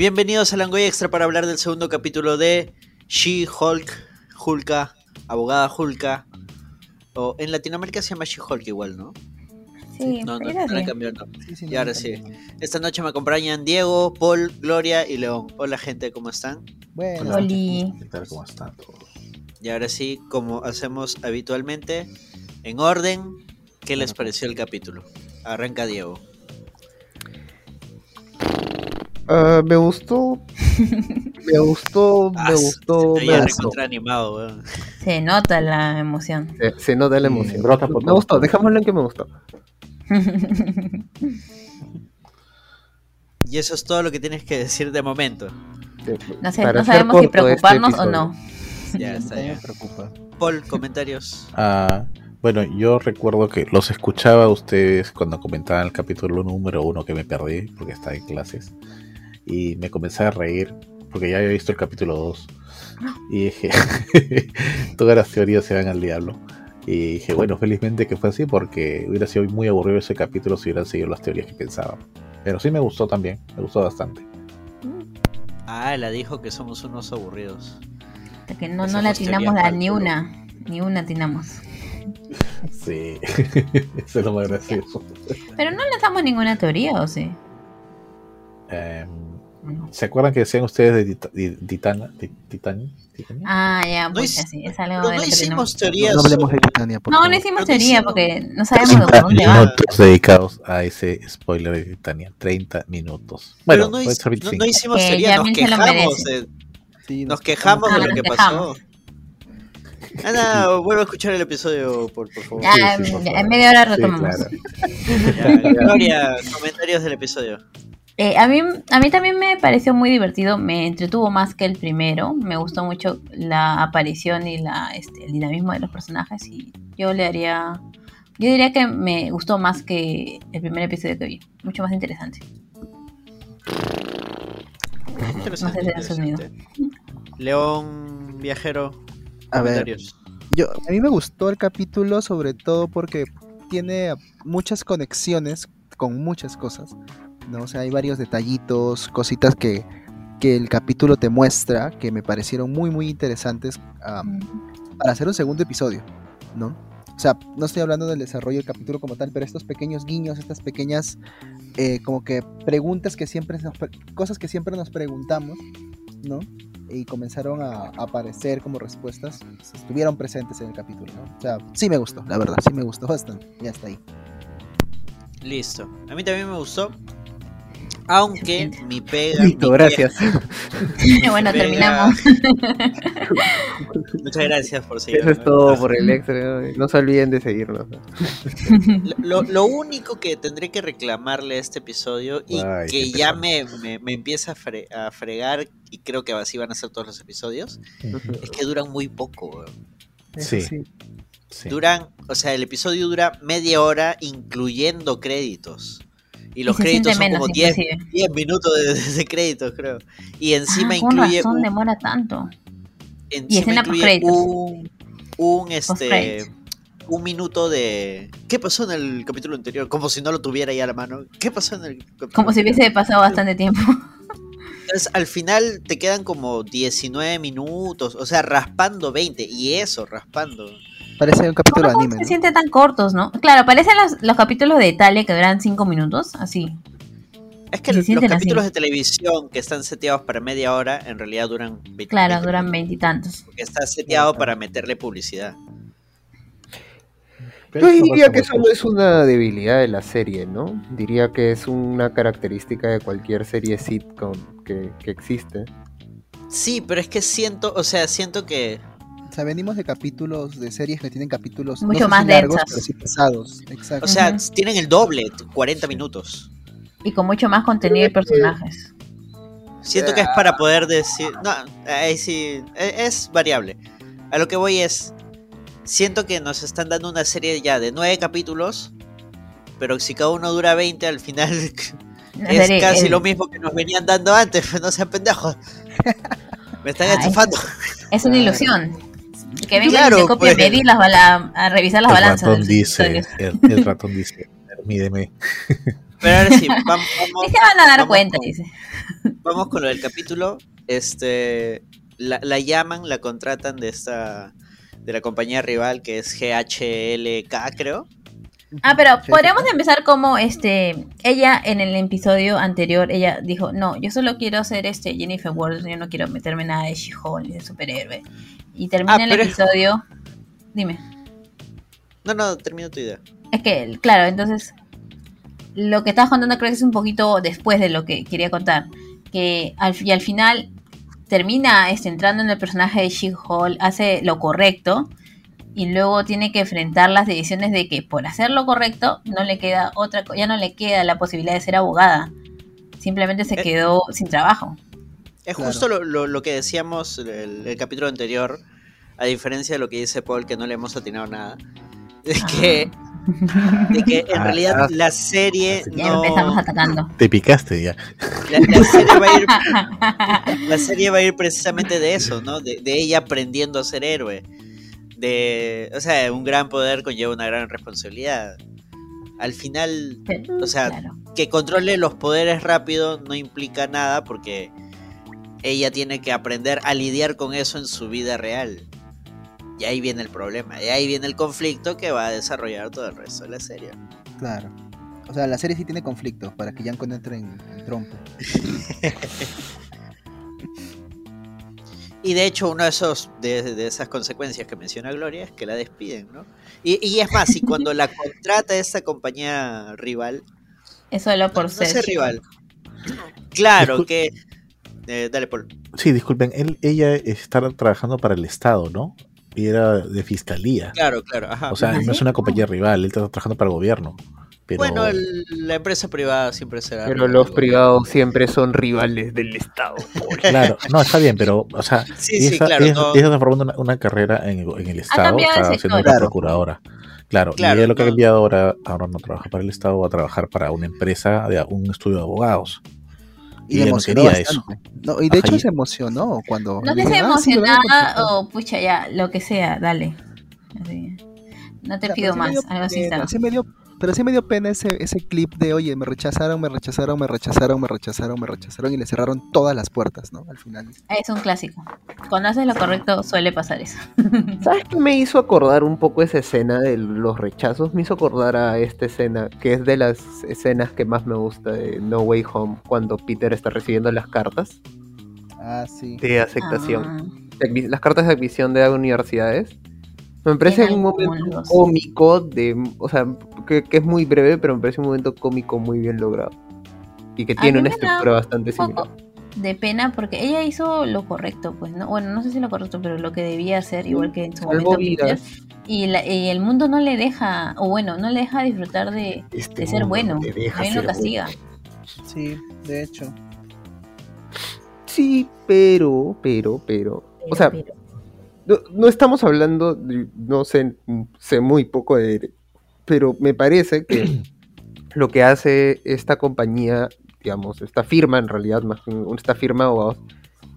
Bienvenidos a Langoy Extra para hablar del segundo capítulo de She-Hulk, Hulka, Abogada Hulka. O en Latinoamérica se llama She-Hulk igual, ¿no? Sí, No, no, no le cambió, no. Sí, sí, Y no, ahora sí. Esta noche me acompañan Diego, Paul, Gloria y León. Hola gente, ¿cómo están? Bueno, Oli. ¿Qué tal? ¿Cómo están todos? Y ahora sí, como hacemos habitualmente, en orden, ¿qué les pareció el capítulo? Arranca Diego. Ah, me gustó. Me gustó, Ah, me gustó. se Me gustó. animado, weón. Se nota la emoción. Se, se nota la emoción. por me gustó, lados. dejémoslo en que me gustó. Y eso es todo lo que tienes que decir de momento. Sí, No, sé, no sabemos si este preocuparnos o no. Ya está bien. preocupa. Paul, comentarios. Ah, bueno, yo recuerdo que los escuchaba a ustedes cuando comentaban el capítulo número uno que me perdí porque estaba en clases. Y me comencé a reír porque ya había visto el capítulo 2. Y dije, todas las teorías se van al diablo. Y dije, bueno, felizmente que fue así porque hubiera sido muy aburrido ese capítulo si hubieran seguido las teorías que pensaba. Pero sí me gustó también, me gustó bastante. Ah, la dijo que somos unos aburridos. Hasta que no, no teoría atinamos a ni una. Ni una atinamos. Sí, eso es lo más gracioso. Pero no lanzamos ninguna teoría, ¿o sí? No. ¿Se acuerdan que decían ustedes de Titana? Titania? ¿Titania? Ah, ya, No pues así. Es algo de no hicimos teorías. No hablemos de Titania, No, no hicimos teoría porque no sabemos de 30 dónde va. minutos dedicados a ese spoiler de Titania. 30 minutos. Pero Bueno, no, hic- no- 25. no hicimos Que teoría, nos quejamos. de- Sí, nos quejamos Ah, de lo que quejamos. pasó. Ana, vuelve a escuchar el episodio, por, por favor. Ya, Sí, sí, por ya, favor. en media hora Sí, retomamos. claro. Ya, Gloria, comentarios del episodio. Eh, a, mí, a mí también me pareció muy divertido, me entretuvo más que el primero, me gustó mucho la aparición y la, este, el dinamismo de los personajes y yo le haría, yo diría que me gustó más que el primer episodio que vi, mucho más interesante. Interesante, No sé si has interesante. León, viajero, A ver, comentarios. yo, a mí me gustó el capítulo sobre todo porque tiene muchas conexiones con muchas cosas. ¿No? O sea, hay varios detallitos, cositas que, que el capítulo te muestra que me parecieron muy, muy interesantes am, para hacer un segundo episodio, ¿no? O sea, no estoy hablando del desarrollo del capítulo como tal, pero estos pequeños guiños, estas pequeñas eh, como que preguntas que siempre, nos cosas que siempre nos preguntamos, ¿no? Y comenzaron a, a aparecer como respuestas, estuvieron presentes en el capítulo, ¿no? O sea, sí me gustó, la verdad, sí me gustó bastante, ya está ahí. Listo. A mí también me gustó. Aunque mi pega. Listo, mi gracias. bueno, terminamos. Muchas gracias por seguir. Eso es todo por el extra. No se olviden de seguirnos. Lo, lo único que tendré que reclamarle a este episodio y Ay, que ya me, me- me empieza a, fre- a fregar, y creo que así van a ser todos los episodios, es que duran muy poco. Sí. Duran, o sea, el episodio dura media hora incluyendo créditos. Y los créditos son menos, como 10, inclusive. 10 minutos de, de créditos, creo. Y encima Ah, incluye, razón un, demora tanto. encima escena incluye un, un, este, un minuto de... ¿Qué pasó en el capítulo anterior? Como si no lo tuviera ya a la mano. ¿Qué pasó en el capítulo Como si hubiese pasado bastante tiempo. Entonces, al final te quedan como 19 minutos, o sea, raspando 20, y eso, raspando. Parece un capítulo de ¿Cómo anime, se ¿no? sienten tan cortos, no? Claro, parecen los, los capítulos de Italia que duran 5 minutos, así. Es que los capítulos así. de televisión que están seteados para media hora, en realidad duran 20 Claro, 20 duran veintitantos. Porque está seteado para meterle publicidad. Yo diría que eso no es una debilidad de la serie, ¿no? Diría que es una característica de cualquier serie sitcom que, que existe. Sí, pero es que siento, o sea, siento que... O sea, venimos de capítulos, de series que tienen capítulos Mucho no más largos, densas. pero sí pesados. Exacto. O sea, tienen el doble, 40 minutos. Y con mucho más contenido y personajes. Siento que es para poder decir... No, ahí sí, e- es variable. A lo que voy es... Siento que nos están dando una serie ya de 9 capítulos, pero si cada uno dura 20, al final es serie- casi el- lo mismo que nos venían dando antes, pues no sean pendejos. Me están Ay. estafando. Es una ilusión. Que vengan Claro, y se copien pues. medir las bala- a revisar las el balanzas. ratón dice, el, el ratón dice, mídeme. Pero ahora sí, vam- vamos, Y se van a dar vamos cuenta, con- dice. vamos con lo del capítulo. Este, la, la llaman, la contratan de esta, de la compañía rival que es GHLK, creo. Ah, pero podríamos empezar como este ella en el episodio anterior ella dijo, "No, yo solo quiero ser este Jennifer Ward, yo no quiero meterme nada de She-Hulk ni de superhéroe." Y termina Ah, el episodio Dime. No, no, termino tu idea. Es que, claro, entonces lo que estabas contando creo que es un poquito después de lo que quería contar. Que al, y al final termina este, entrando en el personaje de She-Hulk, hace lo correcto y luego tiene que enfrentar las decisiones de que por hacer lo correcto no le queda otra, ya no le queda la posibilidad de ser abogada. Simplemente se Eh. quedó sin trabajo. Es Claro. justo lo, lo- lo que decíamos el, el capítulo anterior, a diferencia de lo que dice Paul, que no le hemos atinado nada. De que, de que en Ah, realidad ah, la serie Ya no. empezamos atacando. Te picaste ya. La, la serie va a ir, la serie va a ir precisamente de eso, ¿no? De, de ella aprendiendo a ser héroe. De, o sea, un gran poder conlleva una gran responsabilidad. Al final, o sea, claro. que controle los poderes rápido no implica nada porque ella tiene que aprender a lidiar con eso en su vida real. Y ahí viene el problema, y ahí viene el conflicto que va a desarrollar todo el resto de la serie. Claro. O sea, la serie sí tiene conflictos para que Yanko no entre en, en trompo. Y de hecho, una de, esos, de, de esas consecuencias que menciona Gloria es que la despiden, ¿no? Y, y es más, y cuando la contrata esta compañía rival, Es solo por no ser. rival, claro Discul- que... eh, dale, Paul. Sí, disculpen, él, ella está trabajando para el Estado, ¿no? Y era de fiscalía. Claro, claro, ajá. O sea, ¿Ah, no es una compañía rival, él está trabajando para el gobierno. Pero Bueno, el- la empresa privada siempre será... Pero rival los privados siempre son rivales del Estado. claro, no, está bien, pero, o sea, Sí, ella sí, está, claro, ella, no- ella está formando una, una carrera en el, en el Estado, está sector. siendo una Claro. procuradora. Claro, Claro, y ella lo que ha cambiado ahora, ahora no trabaja para el Estado, va a trabajar para una empresa de un estudio de abogados. Y no quería eso. No, y de Ajá, hecho y- se emocionó cuando. No que sea dijeron, "Ah, sí, me van a emocionada contratar". o pucha ya, lo que sea, dale. Así. No te O sea, pido más, algo así está. sí me dio- pero sí me dio pena ese, ese clip de, oye, me rechazaron, me rechazaron, me rechazaron, me rechazaron, me rechazaron y le cerraron todas las puertas, ¿no? Al final. Es un clásico. Cuando haces lo correcto suele pasar eso. ¿Sabes qué me hizo acordar un poco esa escena de los rechazos? Me hizo acordar a esta escena, que es de las escenas que más me gusta de No Way Home, cuando Peter está recibiendo las cartas Ah, sí. de aceptación. Ah, las cartas de admisión de universidades. Me parece un momento cómico, de, o sea, que, que es muy breve, pero me parece un momento cómico muy bien logrado. Y que tiene una estructura bastante un similar. de pena porque ella hizo lo correcto, pues, ¿no? Bueno, no sé si lo correcto, pero lo que debía hacer, igual que en su momento Peter. Y, la- y el mundo no le deja, o bueno, no le deja disfrutar de, Este de ser bueno. También lo castiga. Sí, de hecho. Sí, pero, pero, pero. O sea, Pero- no, no estamos hablando, de- no sé, sé muy poco de, pero me parece que lo que hace esta compañía, digamos, esta firma en realidad, más esta firma abogados,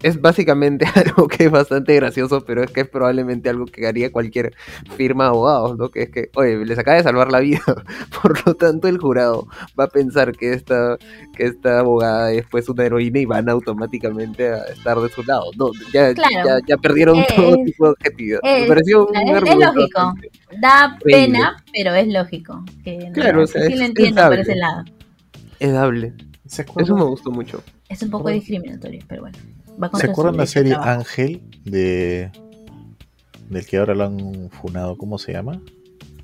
es básicamente algo que es bastante gracioso, pero es que es probablemente algo que haría cualquier firma de abogados, ¿no? Que es que, oye, les acaba de salvar la vida, por lo tanto el jurado va a pensar que esta, que esta abogada es pues una heroína y van automáticamente a estar de su lado. No, ya, Claro. ya, ya perdieron Eh, todo tipo de objetividad. es- Me pareció un es- es argumento lógico. Da pena, pero es lógico. Que no- Claro, o sea, sí es- lo es entiendo por ese lado. Es dable. ¿Se Eso me gustó mucho. Es un poco discriminatorio, pero bueno. Va ¿se acuerdan la serie trabajo. Ángel de del que ahora lo han funado? ¿Cómo se llama?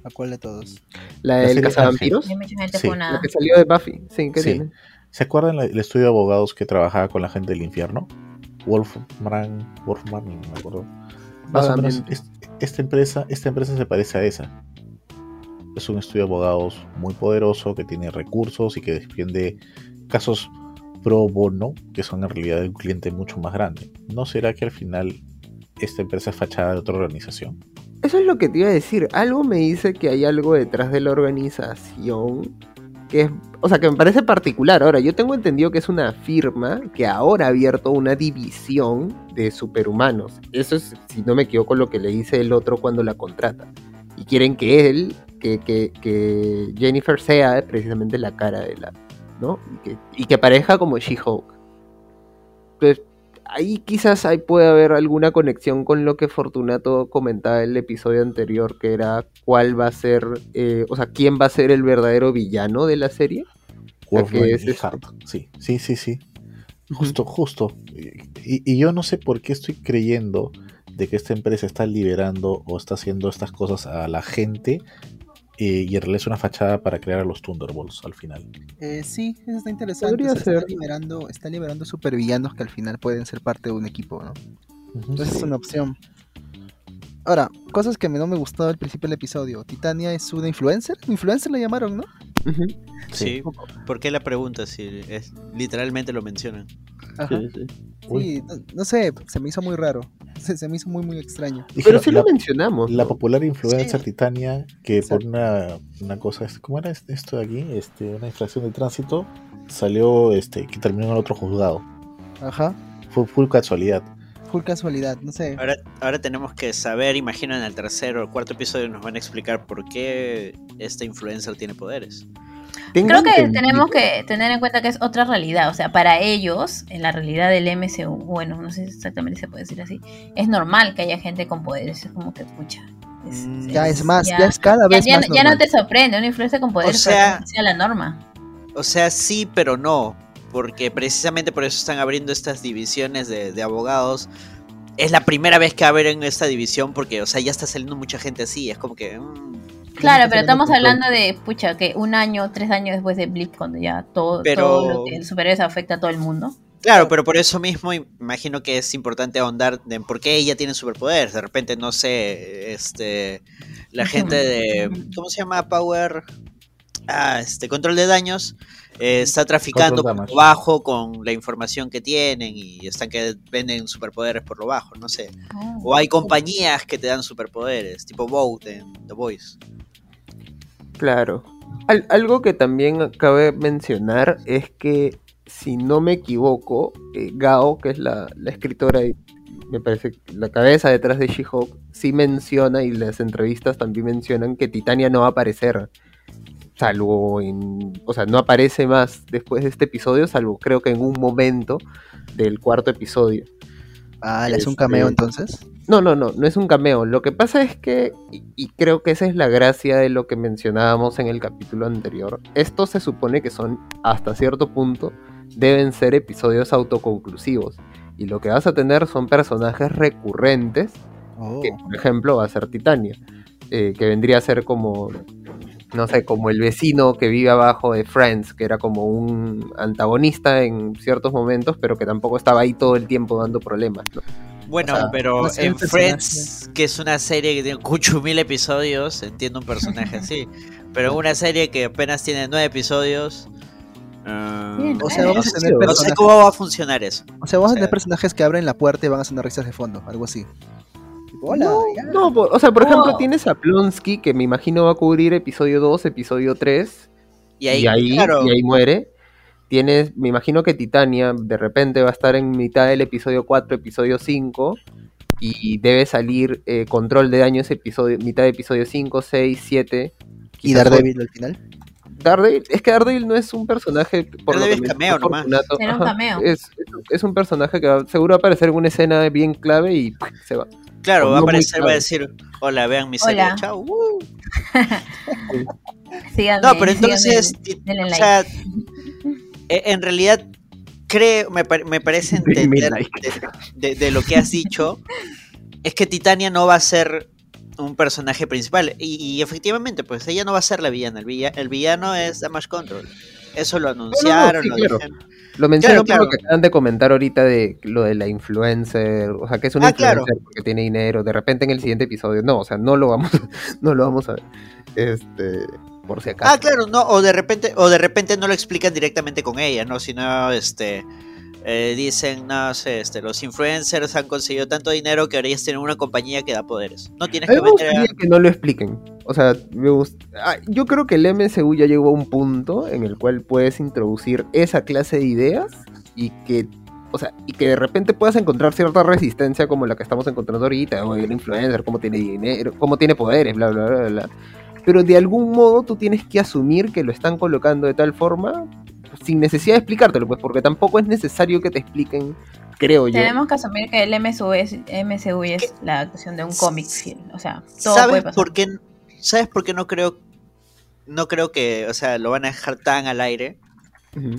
¿A cuál de todos? La del serie cazavampiros, Sí. la que salió de Buffy. Sí, ¿qué Sí. tiene? ¿Se acuerdan la- el estudio de abogados que trabajaba con la gente del infierno? Wolfman, Wolfman, no me acuerdo. Más o menos, Vagamente. es- esta empresa, esta empresa se parece a esa. Es un estudio de abogados muy poderoso que tiene recursos y que defiende casos pro bono, que son en realidad un cliente mucho más grande. ¿No será que al final esta empresa es fachada de otra organización? Eso es lo que te iba a decir. Algo me dice que hay algo detrás de la organización que es, o sea, que me parece particular. Ahora, yo tengo entendido que es una firma que ahora ha abierto una división de superhumanos. Eso es, si no me equivoco, lo que le dice el otro cuando la contrata. Y quieren que él, que, que, que Jennifer sea precisamente la cara de la, ¿no? Y que, y que parezca como She-Hulk. Entonces, ahí quizás ahí puede haber alguna conexión con lo que Fortunato comentaba en el episodio anterior, que era cuál va a ser, eh, o sea, quién va a ser el verdadero villano de la serie. Wolfman que es este. Sí, sí, sí, sí. Justo, justo. Y, y yo no sé por qué estoy creyendo de que esta empresa está liberando o está haciendo estas cosas a la gente eh, y en realidad es una fachada para crear a los Thunderbolts al final. Eh, sí, eso está interesante. Podría o sea, Está ser. liberando, está liberando supervillanos que al final pueden ser parte de un equipo, ¿no? Entonces es una opción. Ahora, cosas que no me gustó al principio del episodio. Titania es una influencer. Influencer la llamaron, ¿no? Sí. ¿Por qué la pregunta si es, literalmente lo mencionan? Ajá. Sí, sí. No, no sé, se me hizo muy raro. Se, se me hizo muy, muy extraño. Pero Dijeron, sí la, lo mencionamos. la popular influencer Sí. Titania, que por una, una cosa, este, ¿cómo era esto de aquí? Este, una infracción de tránsito, salió este, que terminó en otro juzgado. Ajá. Fue full casualidad. Full casualidad, no sé. Ahora, ahora tenemos que saber, imagino en el tercer o el cuarto episodio nos van a explicar por qué esta influencer tiene poderes. Tengo Creo que entendido- tenemos que tener en cuenta que es otra realidad. O sea, para ellos, en la realidad del MCU, bueno, no sé si exactamente se puede decir así, es normal que haya gente con poderes. Es como que, pucha. es- Mm, Ya es más, ya, es cada ya- vez ya- más ya no normal. te sorprende una influencia con poderes, O sea- sea la norma. O sea, sí, pero no. Porque precisamente por eso están abriendo estas divisiones de, de abogados. Es la primera vez que abren esta división porque, o sea, ya está saliendo mucha gente así. Es como que... mm, Claro, pero estamos hablando de, pucha, que un año, tres años después de Blip, cuando ya todo, Pero- todo lo que el superhéroes afecta a todo el mundo. Claro, pero por eso mismo imagino que es importante ahondar en por qué ella tiene superpoderes. De repente, no sé, este, la gente de, ¿cómo se llama? Power, ah, este, control de daños, eh, está traficando por lo bajo con la información que tienen y están que venden superpoderes por lo bajo, no sé. O hay compañías que te dan superpoderes, tipo Boat en The Voice. Claro. Al- algo que también cabe mencionar es que, si no me equivoco, eh, Gao, que es la, la escritora y me parece que la cabeza detrás de She-Hulk, sí menciona y las entrevistas también mencionan que Titania no va a aparecer. Salvo en. O sea, no aparece más después de este episodio, salvo creo que en un momento del cuarto episodio. Ah, ¿le es un Este- cameo entonces? No, no, no, no es un cameo. Lo que pasa es que, y, y creo que esa es la gracia de lo que mencionábamos en el capítulo anterior, estos se supone que son, hasta cierto punto, deben ser episodios autoconclusivos. Y lo que vas a tener son personajes recurrentes, Oh. que por ejemplo va a ser Titania, eh, que vendría a ser como, no sé, como el vecino que vive abajo de Friends, que era como un antagonista en ciertos momentos, pero que tampoco estaba ahí todo el tiempo dando problemas. ¿no? Bueno, O sea, pero no sé, en Friends, que es una serie que tiene 8 mil episodios, entiendo un personaje así. Pero en una serie que apenas tiene 9 episodios. ah, O sea, vamos a tener no sé cómo va a funcionar eso. O sea, vamos a o tener sea- personajes que abren la puerta y van a sonar risas de fondo, algo así. No, o sea, por Oh. ejemplo, tienes a Plonsky, que me imagino va a cubrir episodio 2, episodio 3, Y ahí, y ahí, claro, y ahí muere. Tienes, me imagino que Titania de repente va a estar en mitad del episodio 4, episodio 5, y debe salir eh, control de daños episodio, mitad de episodio 5, 6, 7. Y Daredevil al final. Daredevil, es que Daredevil no es un personaje por lo que es cameo nomás. Un cameo. Es, es- es un personaje que va- seguro va a aparecer en una escena bien clave y se va. Claro, va a aparecer, va a decir, hola, vean mi serie, chao. uh". Síganme, No, pero entonces, o sea, e- en realidad creo, me, pare- me parece entender like. de, de- de lo que has dicho, es que Titania no va a ser un personaje principal. Y, y efectivamente, pues ella no va a ser la villana. El, villa- el villano es Damage Control. Eso lo anunciaron, sí, lo claro. Lo menciono Claro, por lo que acaban de comentar ahorita de lo de la influencer, o sea, que es una Ah, claro. influencer porque tiene dinero, de repente en el siguiente episodio, no, o sea, no lo vamos, no lo vamos a ver, este, por si acaso. Ah, claro, no, o de repente, o de repente no lo explican directamente con ella, ¿no? Sino este eh, dicen, no sé, este, los influencers han conseguido tanto dinero que ahora ellos tienen una compañía que da poderes. No tienes A que me meter a- que no lo expliquen, o sea, me gust- ah, yo creo que el MCU ya llegó a un punto en el cual puedes introducir esa clase de ideas y que o sea, y que de repente puedas encontrar cierta resistencia como la que estamos encontrando ahorita, o el influencer, cómo tiene dinero, cómo tiene poderes, bla, bla, bla, bla. Pero de algún modo tú tienes que asumir que lo están colocando de tal forma sin necesidad de explicártelo, pues porque tampoco es necesario que te expliquen, creo yo. Tenemos que asumir que el MCU es, MCU es la adaptación de un cómic film. O sea, todo puede ¿Sabes pasar. por qué? ¿Sabes por qué no creo no creo que, o sea, lo van a dejar tan al aire?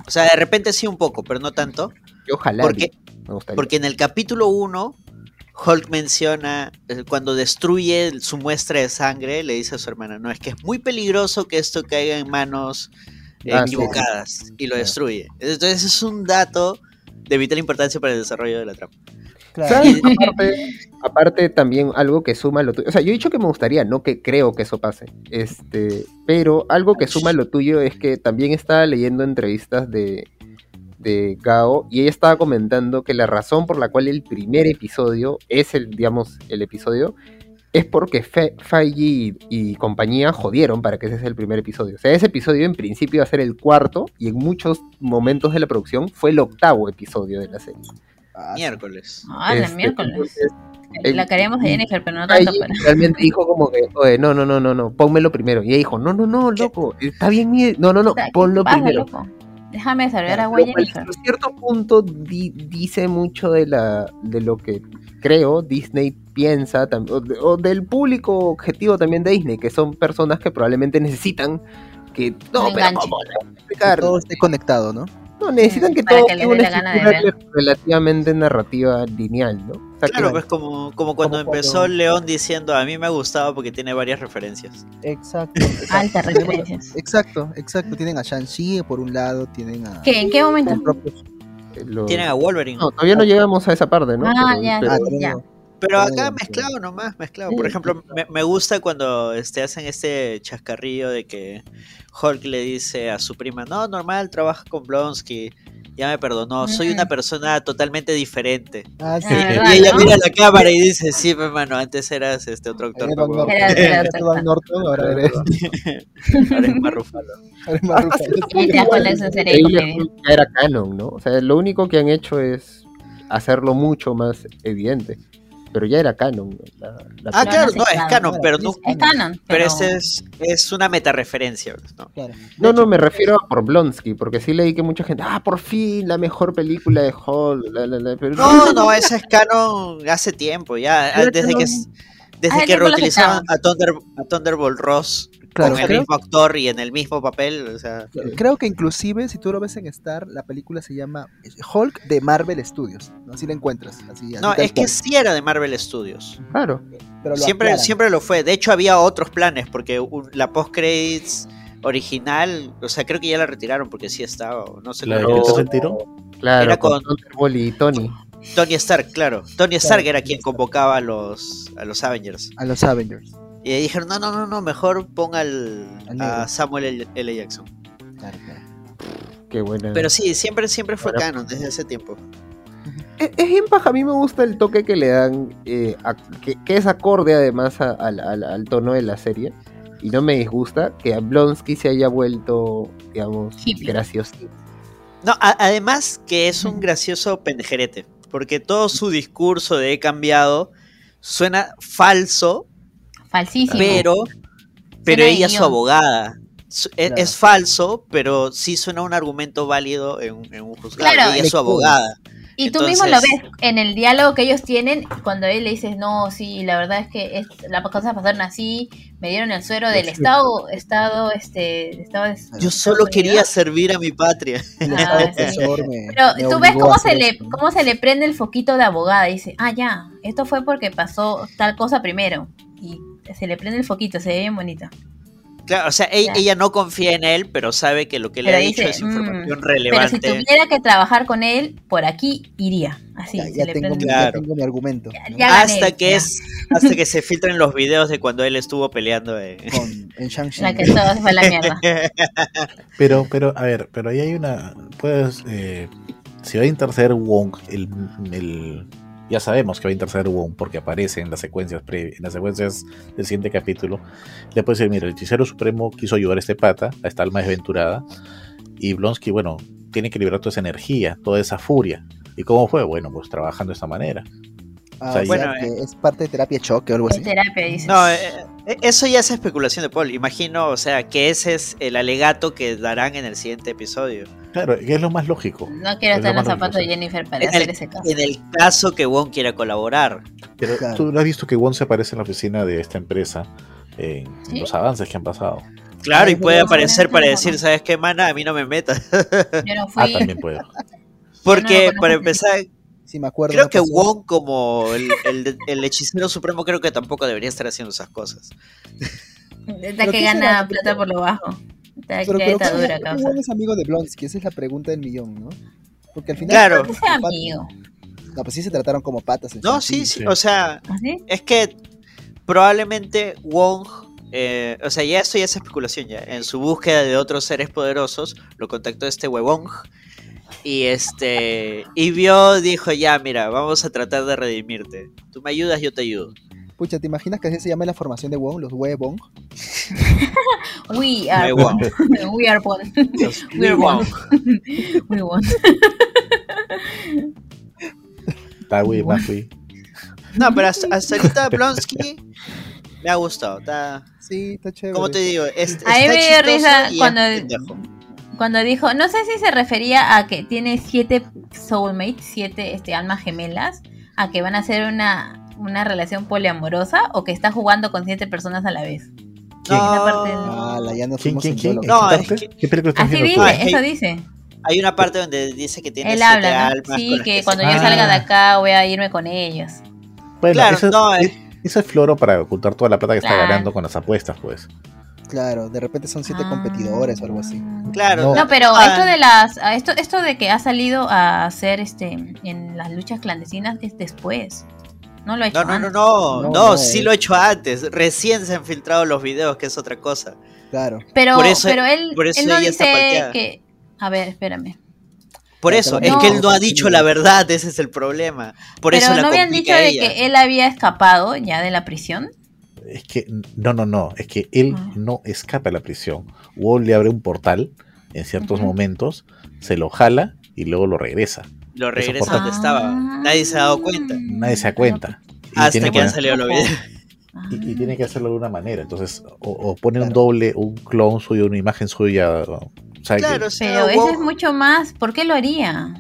O sea, de repente sí un poco, pero no tanto, Yo ojalá. porque me gustaría. porque en el capítulo 1 Hulk menciona eh, cuando destruye su muestra de sangre, le dice a su hermana, no, es que es muy peligroso que esto caiga en manos Ah, sí. equivocadas y lo destruye. Entonces es un dato de vital importancia para el desarrollo de la trama. Claro. ¿Sabes? aparte, aparte también algo que suma lo tuyo. O sea, yo he dicho que me gustaría, no que creo que eso pase. Este, pero algo que suma lo tuyo es que también estaba leyendo entrevistas de, de Gao y ella estaba comentando que la razón por la cual el primer episodio es el, digamos, el episodio es porque Fe- Feige y, compañía jodieron para que ese sea el primer episodio. O sea, ese episodio en principio iba a ser el cuarto y en muchos momentos de la producción fue el octavo episodio de la serie. Ah. Miércoles. Ah, la Este, miércoles. La queremos de Jennifer, pero no tanto. Pero... realmente dijo como que, oye, no, no, no, no, no, pónmelo primero. Y ella dijo, no, no, no, loco, está bien, mi- no, no, no, ¿Qué ponlo pasa, primero. loco? Déjame desarrollar a Guay hasta Jennifer. cierto punto di- dice mucho de la de lo que creo Disney piensa o, de- o del público objetivo también de Disney, que son personas que probablemente necesitan que no, pero. ¿cómo explicar? todo esté conectado, ¿no? No, necesitan que Para todo que tenga una estructura relativamente narrativa lineal, ¿no? O sea, Claro, que- pues como, como cuando Como empezó cuando- León diciendo, a mí me ha gustado porque tiene varias referencias. Exacto. Altas referencias. Exacto, exacto. Tienen a Shang-Chi por un lado, tienen a. ¿Qué? ¿En qué momento? los propios- eh, Tienen a Wolverine. No, todavía no llegamos a esa parte, ¿no? Ah, Pero- ya, pero- ya. Pero Ah, acá mezclado nomás, mezclado. Por Sí. ejemplo, me, me gusta cuando este, hacen este chascarrillo de que Hulk le dice a su prima, no, normal, trabaja con Blonsky, ya me perdonó, soy una Mm. persona totalmente diferente. Ah, sí. Ah, Y ¿verdad, ella mira la cámara y dice, sí, mi hermano, antes eras este otro actor. Pero Norton. Era- era Norton, ahora eres. ahora es más. Y ya era canon, ¿no? O sea, lo único que han hecho es hacerlo mucho más evidente. Pero ya era canon. ¿no? La- la Ah, claro, no es canon, pero no. Es canon. Pero ese es, es una metareferencia, ¿no? Claro. No, no, me refiero a por Blonsky, porque sí leí que mucha gente, ah, por fin, la mejor película de Hall. la, la, la", pero No, no, ese es canon hace tiempo, ya, desde que, desde que reutilizaron a, Thunder, a Thunderbolt Ross Claro, con el creo, mismo actor y en el mismo papel, o sea, creo que inclusive si tú lo ves en Star, la película se llama Hulk de Marvel Studios. ¿no? Así la encuentras. Así, así no, es que sí era de Marvel Studios, Claro. Pero lo siempre, aclaran. siempre lo fue, de hecho había otros planes, porque un- la post-credits original, o sea, creo que ya la retiraron porque sí estaba, no sé ¿La de cómo- que te hace el tiro? Claro, Era con con- y Tony. Tony Stark, claro, Tony Stark era Tony quien Stark. convocaba a los, a los Avengers. A los Avengers. Y dijeron, no, no, no, no, mejor ponga al, a Samuel L. L. Jackson. Claro, claro. Qué buena. Pero sí, siempre, siempre fue canon desde ese tiempo. Es, es bien paja, a mí me gusta el toque que le dan, eh, a- que, que es acorde además a- al, tono de la serie. Y no me disgusta que a Blonsky se haya vuelto, digamos, Hippie. gracioso. No, a- además que es un gracioso pendejerete, porque todo su discurso de he cambiado suena falso, falsísimo. pero, pero ella es su abogada. E- Es, Claro. es falso, pero sí suena un argumento válido en, un- en un juzgado. Claro. y ella es su abogada. Y tú mismo lo Entonces- ves en el diálogo que ellos tienen, cuando él le dices, no, sí, la verdad es que es- las cosas pasaron así, me dieron el suero del Sí. Estado, Estado, este, Estado de- Yo solo quería servir a mi patria. Ah, sí. Pero me tú ves cómo se, le, cómo se le prende el foquito de abogada. Y dice, ah, ya, esto fue porque pasó tal cosa primero. Y se le prende el foquito, se ve bien bonito. Claro, o sea, ella, Ya. ella no confía en él, pero sabe que lo que le Pero ha dicho es "Mm, información Pero relevante. si tuviera que trabajar con él, por aquí iría. Así, Ya, se ya le tengo, mi, ya Claro. tengo mi argumento. Ya- ¿no? ya gané, hasta que ya. es hasta que se filtran los videos de cuando él estuvo peleando en- Con, en Shang-Chi. La que todo se fue a la mierda. Pero, pero, a ver, pero ahí hay una. Puedes. Eh, si va a interceder Wong, el, el- ya sabemos que va a interceder Wong porque aparece en las secuencias pre- en las secuencias del siguiente capítulo. Le puedes decir, mira, el hechicero supremo quiso ayudar a este pata, a esta alma desventurada. Y Blonsky, bueno, tiene que liberar toda esa energía, toda esa furia. ¿Y cómo fue? Bueno, pues trabajando de esta manera. Ah, O sea, bueno, que es parte de terapia choque o algo así. Es terapia, dices. No, eh, eh, eso ya es especulación de Paul. Imagino, o sea, que ese es el alegato que darán en el siguiente episodio. Claro, que es lo más lógico. No quiero Es estar en lo los zapatos de Jennifer para En hacer el, ese caso. en el caso que Wong quiera colaborar. Pero Claro. tú no has visto que Won se aparece en la oficina de esta empresa en ¿Sí? los avances que han pasado. Claro, y puede aparecer para decir. ¿sabes qué, mana? A mí no me metas. Yo no Ah, fui. también puede. Porque, para empezar, Sí, me acuerdo. creo que Wong, como el, el- el hechicero supremo, creo que tampoco debería estar haciendo esas cosas. ¿Pero que gana plata por lo bajo. Está Pero, que pero está ¿cómo- dura, cómo causa. Wong es amigo de Blonsky? Esa es la pregunta del millón, ¿no? Porque al final. Claro. Amigo. No, pues sí se trataron como patas. en No, fin. sí, sí, sí. o sea, ¿Así? es que probablemente Wong, eh, o sea, ya esto ya es especulación ya, en su búsqueda de otros seres poderosos, lo contactó este huevón y este y vio, dijo, ya, mira, vamos a tratar de redimirte. Tú me ayudas, yo te ayudo. Pucha, ¿te imaginas que así se llama la formación de Wong? Los Webong. We are Wong. We are one. Los We're Wong. We won. Tawi, Mafui. No, pero hasta, hasta ahorita Blonsky me ha gustado. Está, Sí, está chévere. ¿Cómo te digo? Es, A mí me dio risa cuando-. Cuando dijo, no sé si se refería a que tiene siete soulmates, siete este, almas gemelas, a que van a hacer una, una relación poliamorosa o que está jugando con siete personas a la vez. ¿Quién? Parte no. Ah, ya nos ¿Quién, quién, quién? YOLO. ¿En No, qué es parte? que- ¿Qué película estás Así dice, tú? Ah, es que- eso dice. Hay una parte donde dice que tiene Él siete habla, ¿no? almas. Sí, que se cuando yo Ah. salga de acá voy a irme con ellos. Bueno, Claro, eso, no, es- es- eso es floro para ocultar toda la plata que está Claro. ganando con las apuestas, pues. Claro, de repente son siete Ah. competidores o algo así. Claro. No. No, pero Ah, esto de las, esto, esto de que ha salido a hacer este en las luchas clandestinas es después. No lo ha hecho No, no, no, antes. no, No, no, no, sí eh. lo he hecho antes. Recién se han filtrado los videos, que es otra cosa. Claro. Pero, Por eso- pero él, por eso él no ella está dice palteada. que. A ver, espérame. Por eso, pero es que él no ha dicho la verdad, ese es el problema. Por pero eso la no habían dicho de que él había escapado ya de la prisión. Es que, no, no, no, es que él Ah. no escapa de la prisión. Wall le abre un portal en ciertos momentos, se lo jala y luego lo regresa. Lo regresa donde estaba. Ah. Nadie se ha dado cuenta. Nadie se da cuenta. Y Hasta que han salido los videos. y, y tiene que hacerlo de una manera. Entonces, o, o pone un doble, un clon suyo, una imagen suya. O sea, Claro, o sea, Pero eso es mucho más. ¿Por qué lo haría?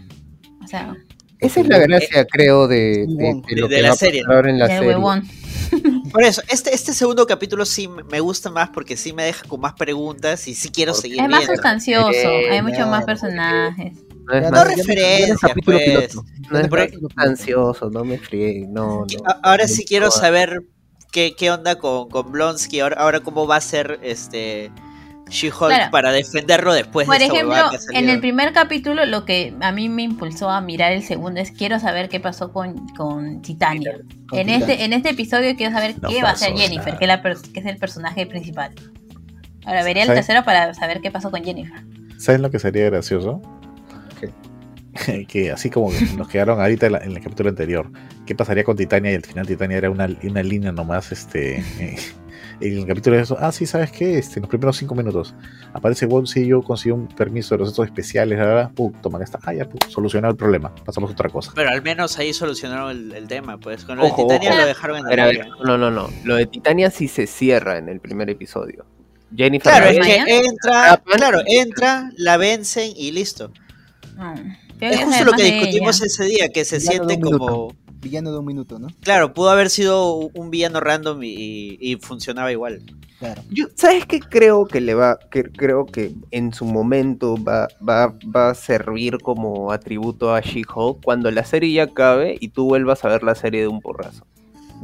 O sea, Esa es la gracia, creo, de, de- lo De que la va a serie. pasar ahora en la serie. huevón. Por eso, este, este segundo capítulo sí me gusta más porque sí me deja con más preguntas y sí quiero Porque seguir Es más viendo. sustancioso. Eh, Hay muchos más personajes. No es referencias, pues. piloto. no es Por- más ansioso, no me friegue, no, Ahora sí quiero saber qué, qué onda con, con Blonsky, ahora, ahora cómo va a ser este She-Hulk Claro. para defenderlo después Por de ejemplo, en el primer capítulo lo que a mí me impulsó a mirar el segundo es quiero saber qué pasó con, con Titania. Con En Titania. este, en este episodio quiero saber No qué va a hacer Jennifer, que es, la per- que es el personaje principal. Ahora vería el ¿Sabes? tercero para saber qué pasó con Jennifer. ¿Saben lo que sería gracioso? que así como nos quedaron ahorita en, la- en el capítulo anterior, ¿qué pasaría con Titania? Y al final Titania era una, una línea nomás, este... eh, en el capítulo de eso, ah, sí, ¿sabes qué? Este, en los primeros cinco minutos aparece Wong, sí, yo consigo un permiso de los estos especiales, ahora, pum, toma, acá está, ah, ya, pum, solucionado el problema, pasamos a otra cosa. Pero al menos ahí solucionaron el, el tema, pues con lo Ojo, de Titania ojo. lo dejaron en A ver, el a aire. ver, no, no, no. Lo de Titania sí se cierra en el primer episodio. Jennifer Claro, la es que entra, Ah, claro, entra, la vencen y listo. Es justo lo que discutimos ella. ese día, que se siente como... Villano de un minuto, ¿no? Claro, pudo haber sido un villano random y, y funcionaba igual. Claro. Yo, ¿Sabes qué creo que le va, que creo que en su momento va, va, va a servir como atributo a She-Hulk cuando la serie ya acabe y tú vuelvas a ver la serie de un porrazo?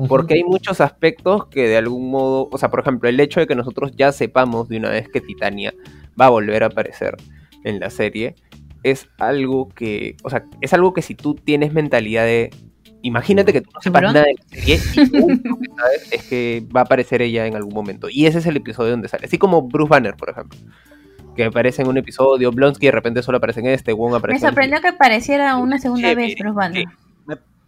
Porque hay muchos aspectos que de algún modo, o sea, por ejemplo, el hecho de que nosotros ya sepamos de una vez que Titania va a volver a aparecer en la serie, es algo que, o sea, es algo que si tú tienes mentalidad de, imagínate que tú no sepas nada de la serie y lo único que sabes es que va a aparecer ella en algún momento. Y ese es el episodio donde sale, así como Bruce Banner, por ejemplo. Que aparece en un episodio, Blonsky de repente solo aparece en este, Wong Me aparece en el sorprendió que pareciera una segunda vez, Bruce Banner.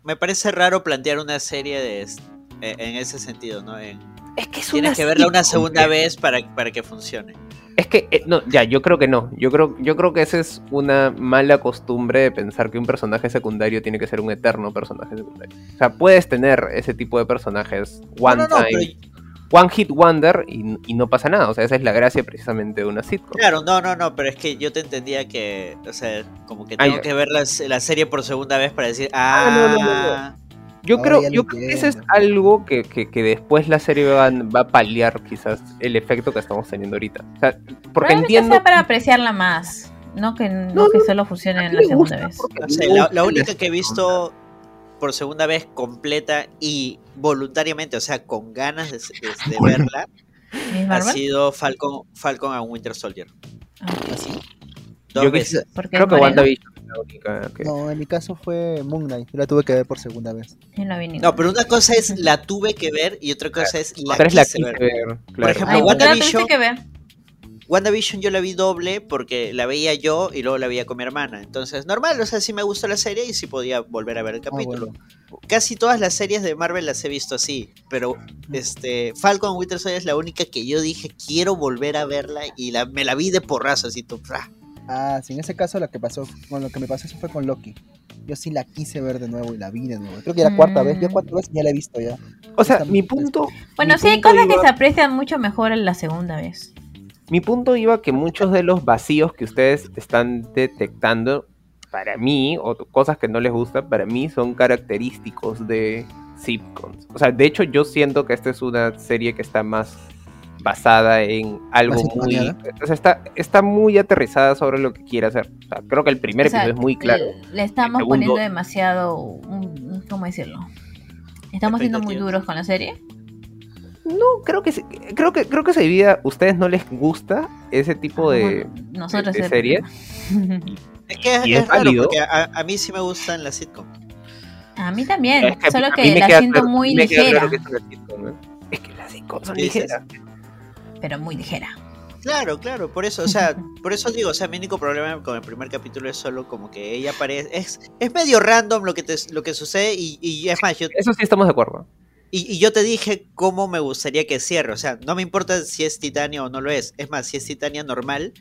Me parece raro plantear una serie de eh, en ese sentido, ¿no? En- Es que es tienes una que verla una segunda vez para, para que funcione. Es que, eh, no, ya, yo creo que no. Yo creo, yo creo que esa es una mala costumbre de pensar que un personaje secundario tiene que ser un eterno personaje secundario. O sea, puedes tener ese tipo de personajes one no, no, no, time. pero one hit wonder y, y no pasa nada. O sea, esa es la gracia precisamente de una sitcom. Claro, no, no, no, pero es que yo te entendía que, o sea, como que tengo que ver la, la serie por segunda vez para decir, Ah, ah, no, no, no, Yo Ahora creo, yo creo que eso es algo que, que- que después la serie va, va a paliar quizás el efecto que estamos teniendo ahorita. O sea, porque entiendo... sea para apreciarla más. No que, no No, que solo funcione en la segunda vez. sé, me la, la única que he visto por segunda vez completa y voluntariamente, o sea, con ganas de, de- de verla, ¿Miss ha sido Falcon, Falcon and Winter Soldier. Ah, Así. Yo veces. Creo que. WandaVision la única. No, en mi caso fue Moon Knight. Yo la tuve que ver por segunda vez. Yo no vi ninguna. No, pero una cosa es la tuve que ver y otra cosa es la Otra es la quise quise ver. ver, claro. ejemplo, Ay, ¿por qué la WandaVision- tuviste que ver? WandaVision yo la vi doble porque la veía yo y luego la veía con mi hermana. Entonces, normal, o sea, sí me gustó la serie y sí podía volver a ver el Ah, capítulo. bueno. Casi todas las series de Marvel las he visto así, pero este Falcon Winter Soldier es la única que yo dije quiero volver a verla y la, me la vi de porrazo, así tú, ¡fra! Ah, sí, en ese caso lo que pasó, con lo que me pasó eso fue con Loki. Yo sí la quise ver de nuevo y la vi de nuevo. Creo que la cuarta vez, ya cuatro veces ya la he visto ya. O sea, mi punto... Bueno, mi sí, hay cosas que se aprecian mucho mejor en la segunda vez. Mi punto iba que muchos de los vacíos que ustedes están detectando, para mí, o cosas que no les gustan, para mí son característicos de sitcoms. O sea, de hecho yo siento que esta es una serie que está más basada en algo muy... O sea, está, está muy aterrizada sobre lo que quiere hacer. O sea, creo que el primer O sea, episodio es muy claro. Le, le estamos segundo- poniendo demasiado. ¿Cómo decirlo? Estamos siendo muy duros con la serie. No, creo que, creo que creo que se divide- ¿A ustedes no les gusta ese tipo de... Bueno, nosotros de es el serie? problema. Es que es, Y es es raro válido. porque a, a mí sí me gustan las sitcom. A mí también, Es que solo que la siento claro- muy ligera, claro que es una sitcom, ¿no? Es que las sitcoms son ¿Qué dices? Pero muy ligera. Claro, claro, por eso, o sea, por eso digo, o sea, mi único problema con el primer capítulo es solo como que ella aparece, es, es medio random lo que te, lo que sucede y, y es más, yo, Eso sí estamos de acuerdo. y, y yo te dije cómo me gustaría que cierre, o sea, no me importa si es Titania o no lo es, es más, si es Titania normal,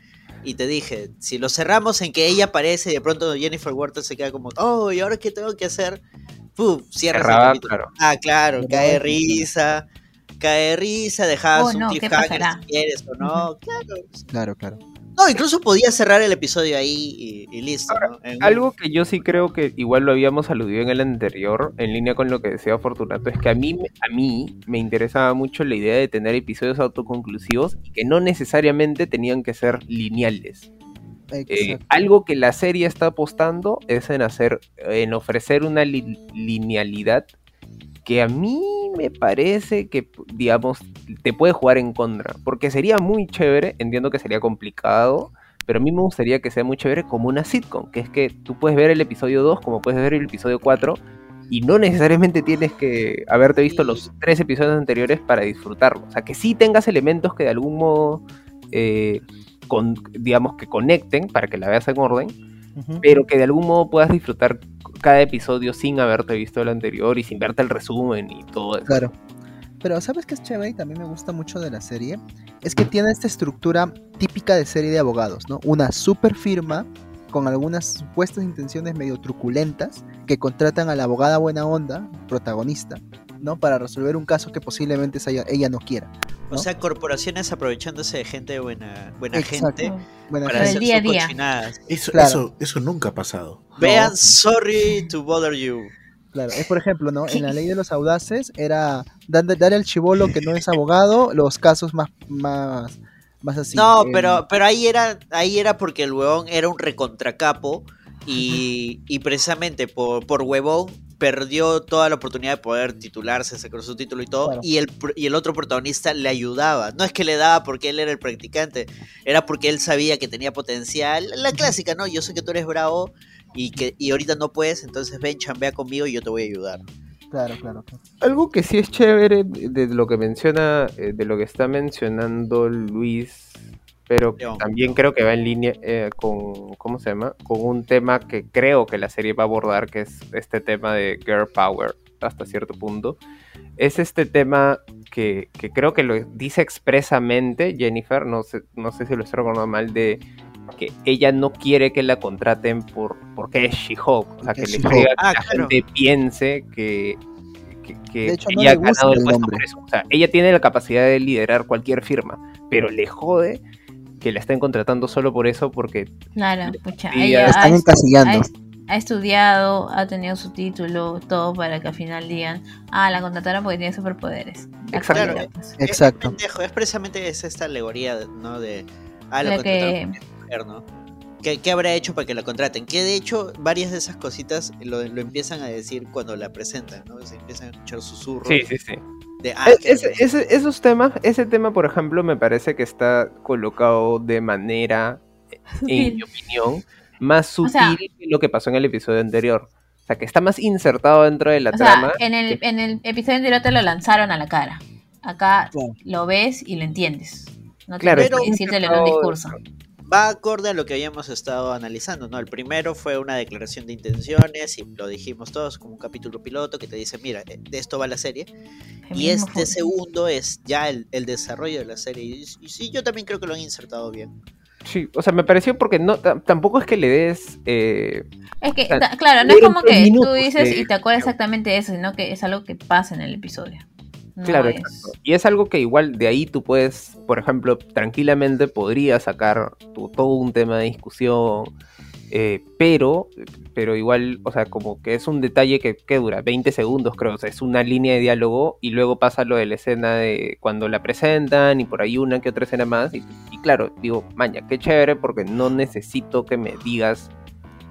y te dije, si lo cerramos en que ella aparece y de pronto Jennifer Walters se queda como, oh, ¿y ahora qué tengo que hacer? Pum, cierras el capítulo. claro. Ah, claro, cae risa, cae risa, dejabas Oh, no, un si quieres o no, claro. Claro, claro. No, incluso podía cerrar el episodio ahí y, y listo. ¿no? En un- Algo que yo sí creo que igual lo habíamos aludido en el anterior, en línea con lo que decía Fortunato, es que a mí, a mí me interesaba mucho la idea de tener episodios autoconclusivos y que no necesariamente tenían que ser lineales. Eh, algo que la serie está apostando es en hacer, en ofrecer una li- linealidad que a mí me parece que, digamos, te puede jugar en contra. Porque sería muy chévere, entiendo que sería complicado, pero a mí me gustaría que sea muy chévere como una sitcom, que es que tú puedes ver el episodio 2 como puedes ver el episodio 4 y no necesariamente tienes que haberte visto los tres episodios anteriores para disfrutarlo. O sea, que sí tengas elementos que de algún modo, eh, con, digamos, que conecten para que la veas en orden, Pero que de algún modo puedas disfrutar cada episodio sin haberte visto el anterior y sin verte el resumen y todo eso. Claro. Pero ¿sabes qué es chévere y también me gusta mucho de la serie? Es que tiene esta estructura típica de serie de abogados, ¿no? Una super firma con algunas supuestas intenciones medio truculentas que contratan a la abogada buena onda, protagonista, ¿no? Para resolver un caso que posiblemente ella, ella no quiera. O sea, corporaciones aprovechándose de gente buena, buena Exacto. gente Buena para gente. hacer el día a sus día. cochinadas. Eso, Claro. eso, eso nunca ha pasado. Vean Sorry to Bother You. Claro, es por ejemplo, ¿no? En la ley de los audaces era dar al chivolo que no es abogado los casos más, más, más así. no, eh, pero, pero ahí era, ahí era porque el huevón era un recontracapo y, y precisamente por, por huevón perdió toda la oportunidad de poder titularse, sacar su título y todo, Claro. y, el, y el otro protagonista le ayudaba. No es que le daba porque él era el practicante, era porque él sabía que tenía potencial. La clásica, ¿no? Yo sé que tú eres bravo y que y ahorita no puedes, entonces ven, chambea conmigo y yo te voy a ayudar. Claro, claro, claro. Algo que sí es chévere de lo que menciona, eh, de lo que está mencionando Luis, pero León. también creo que va en línea eh, con, ¿cómo se llama? Con un tema que creo que la serie va a abordar, que es este tema de girl power hasta cierto punto. Es este tema que, que creo que lo dice expresamente Jennifer, no sé, no sé si lo estoy recordando mal, de que ella no quiere que la contraten por porque es She-Hulk, o sea, que le She-Hulk. pega que Ah, la claro. gente piense que, que, hecho, no ella le ha ganado el el puesto por eso. O sea, ella tiene la capacidad de liderar cualquier firma, pero le jode que la estén contratando solo por eso, porque Claro, pucha. Sí, ella La ha, están est- encasillando. ha- ha estudiado, ha tenido su título, todo para que al final digan, ah, la contrataron porque tiene superpoderes. La Exacto. pues. Exacto. Es, pendejo, es precisamente es esta alegoría, ¿no? De. Ah, lo Lo contrataron que- porque es mujer, ¿no? ¿Qué, qué habrá hecho para que la contraten? Que de hecho, varias de esas cositas lo, lo empiezan a decir cuando la presentan, ¿no? Se empiezan a escuchar susurros sí, sí, sí. De. Ah, Es- que- ese- ese- esos temas, ese tema, por ejemplo, me parece que está colocado de manera, en mi opinión, más sutil sea- que lo que pasó en el episodio anterior. O sea, que está más insertado dentro de la O sea, trama. en el, en el episodio anterior te lo lanzaron a la cara. Acá lo ves y lo entiendes. No Claro, tienes que pero- decírtelo en un discurso. Va acorde a lo que habíamos estado analizando, ¿no? El primero fue una declaración de intenciones y lo dijimos todos como un capítulo piloto que te dice, mira, eh, de esto va la serie. Y este segundo es ya el, el desarrollo de la serie. Y, y sí, yo también creo que lo han insertado bien. Sí, o sea, me pareció porque no ta- tampoco es que le des eh, Es que, claro, no es como que tú dices de- y te acuerdas exactamente de eso, sino que es algo que pasa en el episodio. No Claro, es- exacto. Y es algo que igual de ahí tú puedes, por ejemplo, tranquilamente podrías sacar tu- todo un tema de discusión, eh, pero, pero igual, o sea, como que es un detalle que, que dura 20 segundos, creo, o sea, es una línea de diálogo y luego pasa lo de la escena de cuando la presentan y por ahí una que otra escena más y, y claro, digo, maña, qué chévere porque no necesito que me digas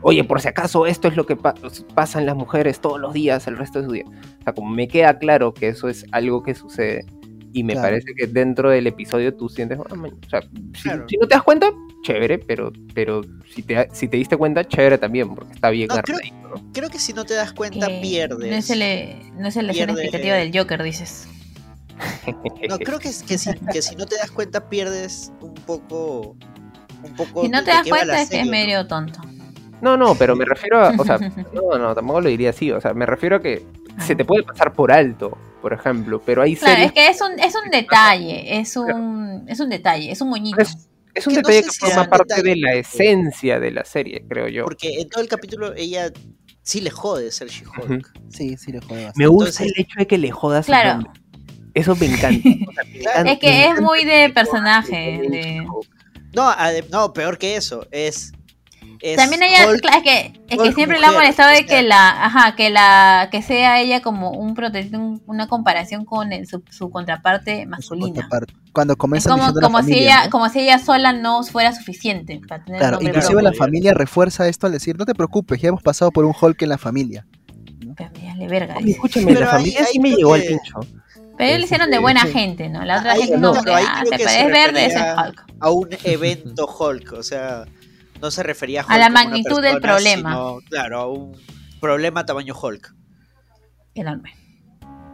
oye, por si acaso esto es lo que pa- pasa en las mujeres todos los días, el resto de su día. O sea, como me queda claro que eso es algo que sucede y me Claro. parece que dentro del episodio tú sientes, ah, man, o sea, si, Claro. si no te das cuenta, chévere, pero, pero si, te, si te diste cuenta, chévere también, porque está bien No, creo- armadito, ¿no? Creo que si no te das cuenta, que pierdes. No es, el, no es la escena Pierde- explicativa del Joker, dices. No, creo que, que, si, que si no te das cuenta, pierdes un poco. Un poco Si no te das cuenta es que es medio tonto. No, no, pero me refiero a, o sea, no, no, tampoco lo diría así, o sea, me refiero a que se te puede pasar por alto, por ejemplo, pero hay Claro, series es que es un, es un detalle, es un, es un detalle, es un moñito. Es- es un Que no detalle sé que si forma parte detalle. de la esencia de la serie, creo yo. Porque en todo el capítulo ella sí le jode ser She-Hulk. Sí, sí le jode bastante. Me gusta Entonces- el hecho de que le jodas Claro. Eso me encanta. O sea, me encanta- Es que es muy de personaje, de- No, no, peor que eso. Es. Es También ella, Hulk- claro, es que, es que Hulk siempre le ha molestado de que la, ajá, que la, que sea ella como un una comparación con el- su, su contraparte Su masculina. contraparte. Cuando comienza como, diciendo la como si ella, ¿no? como si ella sola no fuera suficiente para tener Claro, inclusive propio. la familia refuerza esto al decir, no te preocupes, ya hemos pasado por un Hulk en la familia. Pero verga, Oye, dice. escúchame, Pero la ahí- familia ahí sí me llegó al pincho. Pero ellos lo hicieron de buena sí. gente, ¿no? La otra Ahí- gente no, como pero que, ahí creo te que parece se verde, ese es refería Hulk. a un evento Hulk. O sea, no se refería a Hulk A la magnitud del problema. sino, claro, a un problema tamaño Hulk. Enorme.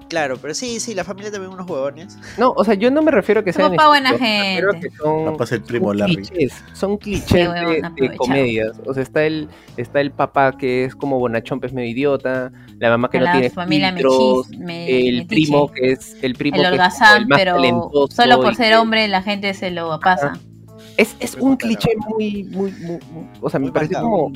Claro, pero sí, sí, la familia también unos huevones. No, o sea, yo no me refiero a que sean papá buena gente. que son, Papá es el primo son Larry. clichés, son clichés de, comedias. O sea, está el, está el papá que es como bonachón, pues medio idiota, la mamá que A no la tiene familia filtros, mechis, me, el primo que es el primo el que es holgazán, el más pero solo por ser que- hombre la gente se lo pasa. Es, es un cliché muy, muy, muy, muy- o sea, me Muy pareció como,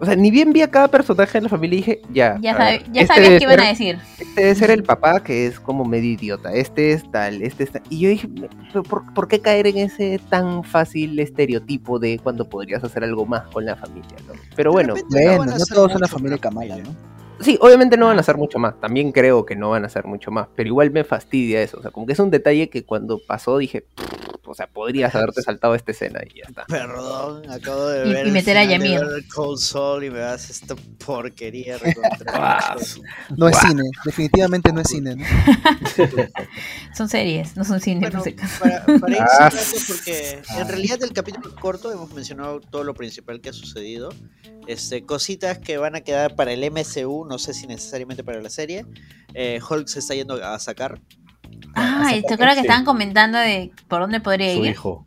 o sea, ni bien vi a cada personaje de la familia y dije, ya, Ya, sabe- ver, ya este sabías que iban a decir. Este debe ser el papá que es como medio idiota, este es tal, este es tal. Y yo dije, "¿Pero ¿por, por qué caer en ese tan fácil estereotipo de cuando podrías hacer algo más con la familia? ¿no? Pero De bueno, Bueno, no todos son la familia Kamala. ¿no? Sí, obviamente no van a hacer mucho más, también creo que no van a hacer mucho más, pero igual me fastidia eso, o sea, como que es un detalle que cuando pasó dije, o sea, podrías haberte saltado esta escena y ya está. Perdón, acabo de Y- ver. y meter a Yamir. Y me das esta porquería. recontra- No es cine, definitivamente no es cine, ¿no? Son series, no son cine. Bueno, para, para ir Ah, porque en realidad del capítulo corto hemos mencionado todo lo principal que ha sucedido. Este, cositas que van a quedar para el MCU, no sé si necesariamente para la serie. Eh, Hulk se está yendo a sacar. Ah, esto creo que estaban comentando de por dónde podría Su ir. hijo.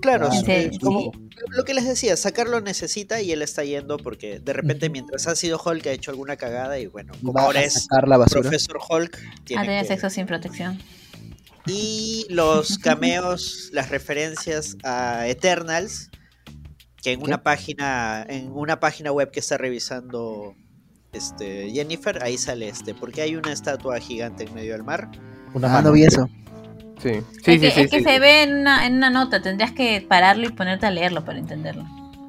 Claro, Ah, sí, como lo que les decía, sacarlo necesita y él está yendo porque de repente mientras ha sido Hulk ha hecho alguna cagada y bueno, como Va ahora a es sacar la basura. Profesor Hulk, Ah, tiene tenía que- sexo sin protección. Y los cameos, las referencias a Eternals, que en ¿Qué? una página, en una página web que está revisando este, Jennifer, ahí sale este, porque hay una estatua gigante en medio del mar. Una Ah, mano. no vi eso. Sí, es sí, que, sí, sí, es que sí, se sí. ve en una, en una nota, tendrías que pararlo y ponerte a leerlo para entenderlo.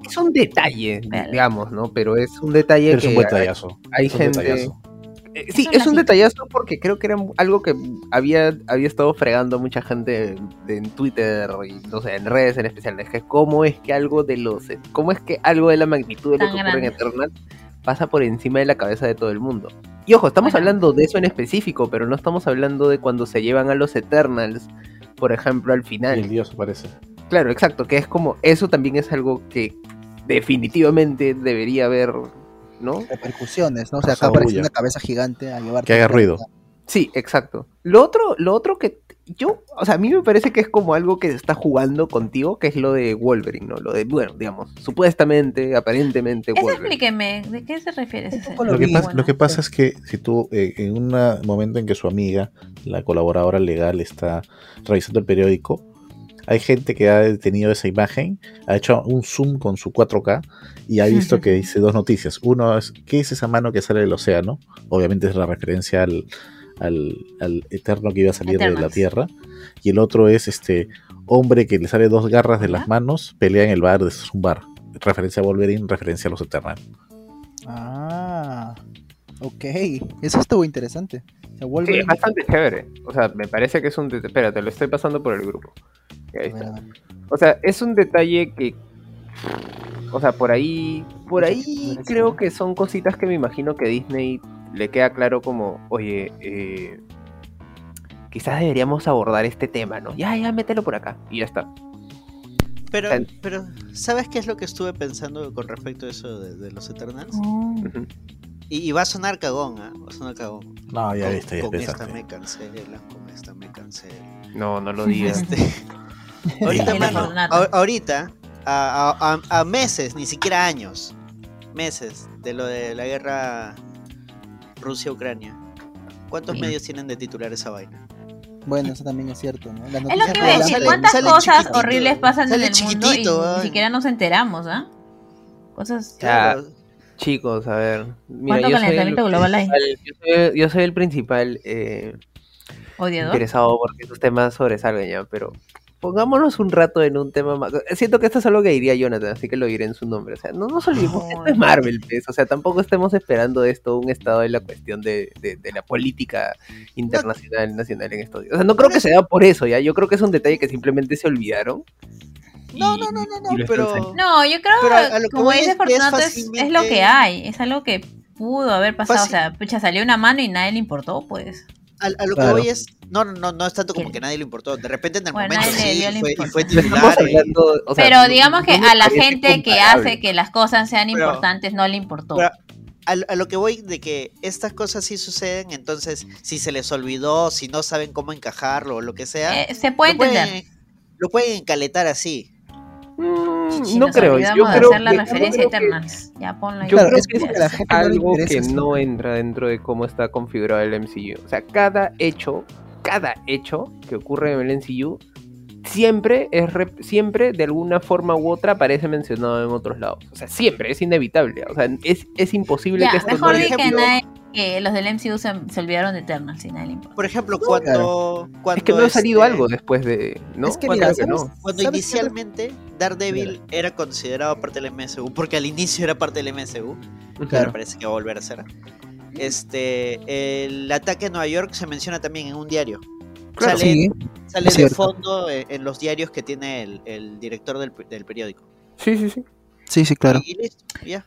Es un detalle, Vale. digamos, ¿no? Pero es un detalle Pero es que un buen hay- detallazo. hay Es un gente... detallazo. Eh, Sí, Es un es un lacito. detallazo porque creo que era algo que había, había estado fregando mucha gente en Twitter y no sé, en redes en especial. Es que cómo es que algo de los cómo es que algo de la magnitud de lo que ocurre en. Eternal pasa por encima de la cabeza de todo el mundo. Y ojo, estamos hablando de eso en específico, pero no estamos hablando de cuando se llevan a los Eternals, por ejemplo, al Y final. el dios aparece. Claro, exacto, que es como, eso también es algo que definitivamente debería haber, ¿no? Repercusiones, ¿no? O sea, acá aparece una cabeza gigante a llevar. Que haga ruido. Sí, exacto. Lo otro, lo otro que yo, o sea, a mí me parece que es como algo que está jugando contigo, que es lo de Wolverine, ¿no? Lo de, bueno, digamos, supuestamente, aparentemente Eso Wolverine. explíqueme, ¿de qué se refiere ese? Lo que, pasa, Bueno. lo que pasa es que si tú, eh, en un momento en que su amiga, la colaboradora legal, está revisando el periódico, hay gente que ha tenido esa imagen, ha hecho un zoom con su 4K y ha visto que dice dos noticias. Uno es, ¿qué es esa mano que sale del océano? Obviamente es la referencia al, al, al eterno que iba a salir de la. Tierra. Y el otro es este hombre que le sale dos garras de las manos, pelea en el bar, es un bar. Referencia a Wolverine, referencia a los Eternals. Ah, ok. Eso estuvo interesante. O sea, Sí, Wolverine- es bastante chévere. O sea, me parece que es un detalle. Espera, te lo estoy pasando por el grupo. Ahí está. O sea, es un detalle que. O sea, por ahí. Por ahí creo que son cositas que me imagino que Disney le queda claro como, oye, eh, quizás deberíamos abordar este tema, ¿no? Ya, ya, mételo por acá. Y ya está. Pero, Tan- pero, ¿sabes qué es lo que estuve pensando con respecto a eso de, de los Eternals? Oh. Y, y va a sonar cagón, ¿ah? Va a sonar cagón. No, ya con, viste, ya con esta me con esta me. No, no lo digas. Este, ahorita, mano, ahorita, a, a- a- a meses, ni siquiera años, meses de lo de la guerra Rusia-Ucrania, ¿cuántos Sí. medios tienen de titular esa vaina? Bueno, eso también es cierto, ¿no? Las Es lo que iba a decir, de- ¿cuántas sale cosas horribles pasan en el mundo y chiquitito, ni ay. siquiera nos enteramos, ¿ah? Cosas... Claro. Chicos, a ver. Mira, ¿Cuánto yo soy, el calentamiento global hay? principal, yo, soy, yo soy el principal eh, Odiador. interesado porque esos temas sobresalgan ya, pero pongámonos un rato en un tema más. Siento que esto es algo que diría Jonathan, así que lo diré en su nombre. O sea, no nos olvidemos que esto es Marvel, pues. O sea, tampoco estemos esperando de esto un estado de la cuestión de, de- de la política internacional, nacional en estos días. O sea, no creo que se da por eso, ya. Yo creo que es un detalle que simplemente se olvidaron. No, y- no, no, no, no, pero... No, yo creo, Pero a- a lo que como dice es que es Fortunato, es, lo fácilmente- que hay, es algo que pudo haber pasado, Fácil- o sea, pucha, salió una mano y nadie le importó, pues. A, a lo Claro. que voy es, no, no, no, no es tanto como ¿Qué? que nadie le importó. De repente en el Bueno, momento sí, y fue, y fue titular. y- hablando, o sea, Pero digamos que a la gente que hace que las cosas sean Pero- importantes no le importó. pero a, lo- a lo que voy de que estas cosas sí suceden, entonces si se les olvidó, si no saben cómo encajarlo o lo que sea, Eh, se puede lo, pueden, entender. lo pueden encaletar así. Mm, Si no creo. Yo creo hacer la que- referencia yo creo que- Eternals. Ya ponlo ahí. Yo Claro, creo es que es que la gente no algo que no entra dentro de cómo está configurado el MCU. O sea, cada hecho, cada hecho que ocurre en el MCU siempre es siempre de alguna forma u otra aparece mencionado en otros lados. O sea, siempre es inevitable. O sea, es, es imposible Ya, que esto mejor no di haya que, sido- nadie- que los del MCU se, se olvidaron de Eternals y nadie le importa. Por ejemplo, cuando, cuando Es que no ha salido este, algo después de. ¿no? Es que mira, creo que ¿sabes? no. Cuando ¿Sabes inicialmente Daredevil era considerado parte del MSU, porque al inicio era parte del MSU, Ujú. ahora parece que va a volver a ser. Este, el ataque a Nueva York se menciona también en un diario. Claro. sale Sí, sale de fondo eh, en los diarios que tiene el, el director del, del periódico. Sí, sí, sí. sí, sí, claro. Y listo, ya.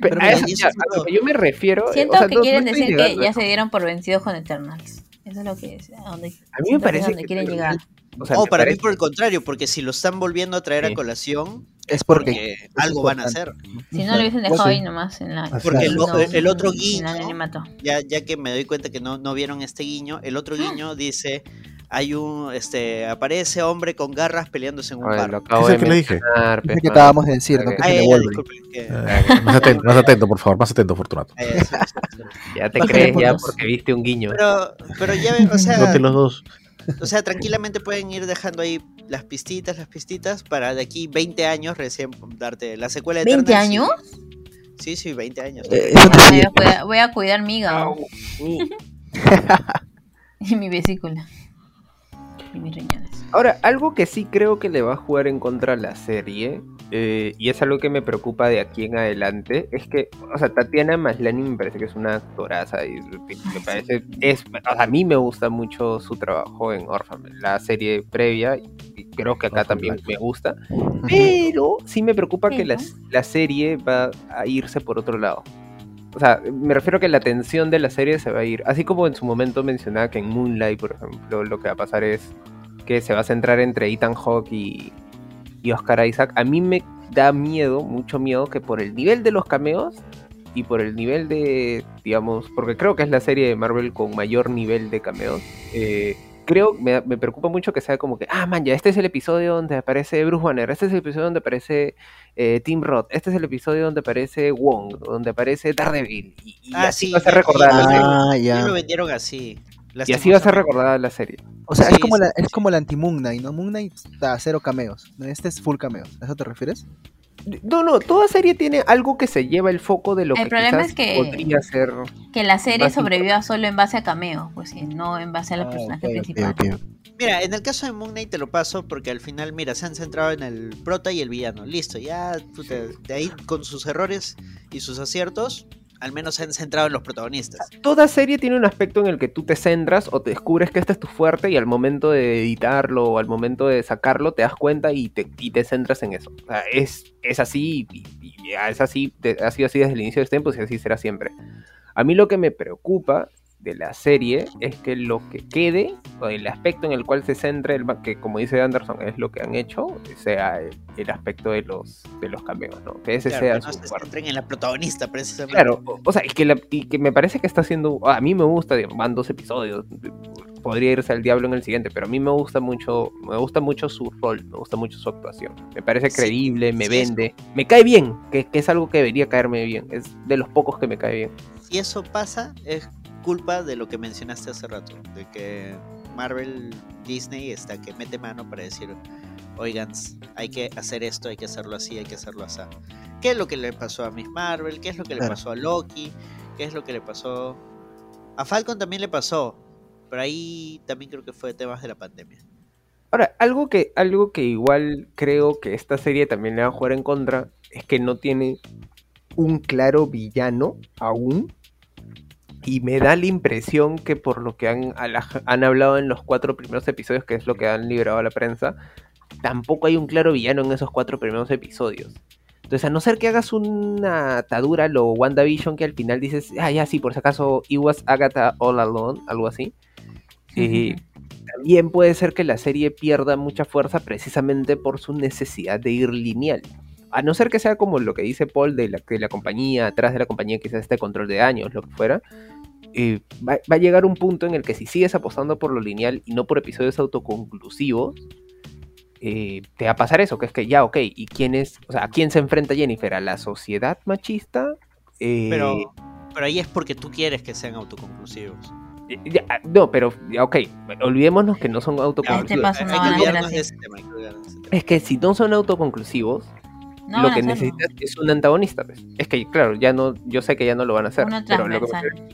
Pero Pero a, eso- ya, a lo que yo me refiero. eh, Siento o sea, que no- quieren decir que ya se dieron por vencidos con Eternals. Eso es lo que es. A, donde, A mí me parece donde que quieren llegar. o sea, me para parece- mí por el contrario, porque si lo están volviendo a traer Sí. a colación, Es porque porque es algo van a hacer. Si no lo hubiesen dejado Pues sí. ahí nomás en la. Porque el, no, el otro guiño, ya, ya que me doy cuenta que no, no vieron este guiño, el otro guiño dice, hay un, este, aparece hombre con garras peleándose en un Ay, bar. lo acabo ¿Qué es de el que le dije? lo que acabamos de decir, ¿no? Que se Eh, más, atento, más atento, por favor, más atento, Fortunato. Ya te crees ya dos. porque viste un guiño. Pero, pero ya ven, o sea, los dos. o sea, tranquilamente pueden ir dejando ahí las pistitas, las pistitas, para de aquí 20 años recién darte la secuela de 20 Eternals, años? Sí, sí, 20 años. Eh, Ay, voy, a, voy a cuidar mi hígado mi- y mi vesícula. Y mis riñones. Ahora, algo que sí creo que le va a jugar en contra a la serie, eh, y es algo que me preocupa de aquí en adelante, es que, o sea, Tatiana Maslany me parece que es una actoraza y me parece, es, o sea, a mí me gusta mucho su trabajo en Orphan, la serie previa, y creo que acá Orphan también Black. me gusta, pero sí me preocupa que la, la serie va a irse por otro lado. O sea, me refiero a que la atención de la serie se va a ir. Así como en su momento mencionaba que en Moonlight, por ejemplo, lo que va a pasar es que se va a centrar entre Ethan Hawke y, y Oscar Isaac. A mí me da miedo, mucho miedo, que por el nivel de los cameos y por el nivel de, digamos, porque creo que es la serie de Marvel con mayor nivel de cameos, eh, creo, me, me preocupa mucho que sea como que, ah, man, ya, este es el episodio donde aparece Bruce Banner, este es el episodio donde aparece eh, Tim Roth, este es el episodio donde aparece Wong, donde aparece Daredevil, y, y Ah, así sí, va a recordada la serie. Ah, Ya lo vendieron así. Y así va a ser recordada la serie. O sea, Sí, es como sí, la, sí. es como la anti-Moon Knight, ¿no? Moon Knight está cero cameos. Este es full cameos. ¿A eso te refieres? No, no, toda serie tiene algo que se lleva el foco de lo El que problema quizás es que- podría ser. Que la serie Básico. sobreviva solo en base a cameos, pues sí, no en base a los Ah, ok. Mira, en el caso de Moon Knight te lo paso porque al final, mira, se han centrado en el prota y el villano. Listo, ya puta, de ahí con sus errores y sus aciertos, al menos se han centrado en los protagonistas. Toda serie tiene un aspecto en el que tú te centras o te descubres que este es tu fuerte y al momento de editarlo o al momento de sacarlo te das cuenta y te, y te centras en eso. O sea, es, es así y, y es así, de- ha sido así desde el inicio de los tiempos y así será siempre. A mí lo que me preocupa de la serie es que lo que quede, o el aspecto en el cual se centre, el, que como dice Anderson es lo que han hecho, sea el, el aspecto de los, de los cameos, ¿no? Que ese Claro, sea que no su se centren en la protagonista, precisamente. Claro, o, sea, y que, la- y que me parece que está haciendo. A mí me gusta, van dos episodios. Podría irse al diablo en el siguiente, pero a mí me gusta mucho, me gusta mucho su rol, me gusta mucho su actuación. Me parece Sí, creíble, me sí, vende, me cae bien, que, que es algo que debería caerme bien. Es de los pocos que me cae bien. Si eso pasa, es culpa de lo que mencionaste hace rato, de que Marvel, Disney está que mete mano para decir, oigan, hay que hacer esto, hay que hacerlo así, hay que hacerlo así. ¿Qué es lo que le pasó a Miss Marvel? ¿Qué es lo que le Claro. pasó a Loki? ¿Qué es lo que le pasó? A Falcon también le pasó, pero ahí también creo que fue temas de la pandemia. Ahora, algo que, algo que igual creo que esta serie también le va a jugar en contra es que no tiene un claro villano aún. Y me da la impresión que por lo que han, han hablado en los cuatro primeros episodios, que es lo que han liberado a la prensa, tampoco hay un claro villano en esos cuatro primeros episodios. Entonces, a no ser que hagas una atadura lo WandaVision que al final dices, ah, ya sí, por si acaso, it was Agatha all alone, algo así. Eh, también puede ser que la serie pierda mucha fuerza precisamente por su necesidad de ir lineal. A no ser que sea como lo que dice Paul de la, que la compañía, atrás de la compañía quizás este control de años, lo que fuera, eh, va, va a llegar un punto en el que si sigues apostando por lo lineal y no por episodios autoconclusivos, eh, te va a pasar eso, que es que ya, ok, ¿y quién es? O sea, ¿a quién se enfrenta Jennifer? ¿A la sociedad machista? Eh, Pero, pero ahí es porque tú quieres que sean autoconclusivos. ya, no, pero, ya, ok, olvidémonos que no son autoconclusivos. Este paso hay no que van a ser olvidarnos así. de ese tema, hay que olvidarnos de ese tema. Es que si no son autoconclusivos, No lo que necesitas es un antagonista. pues. Es que, claro, ya no, yo sé que ya no lo van a hacer. Uno pero lo que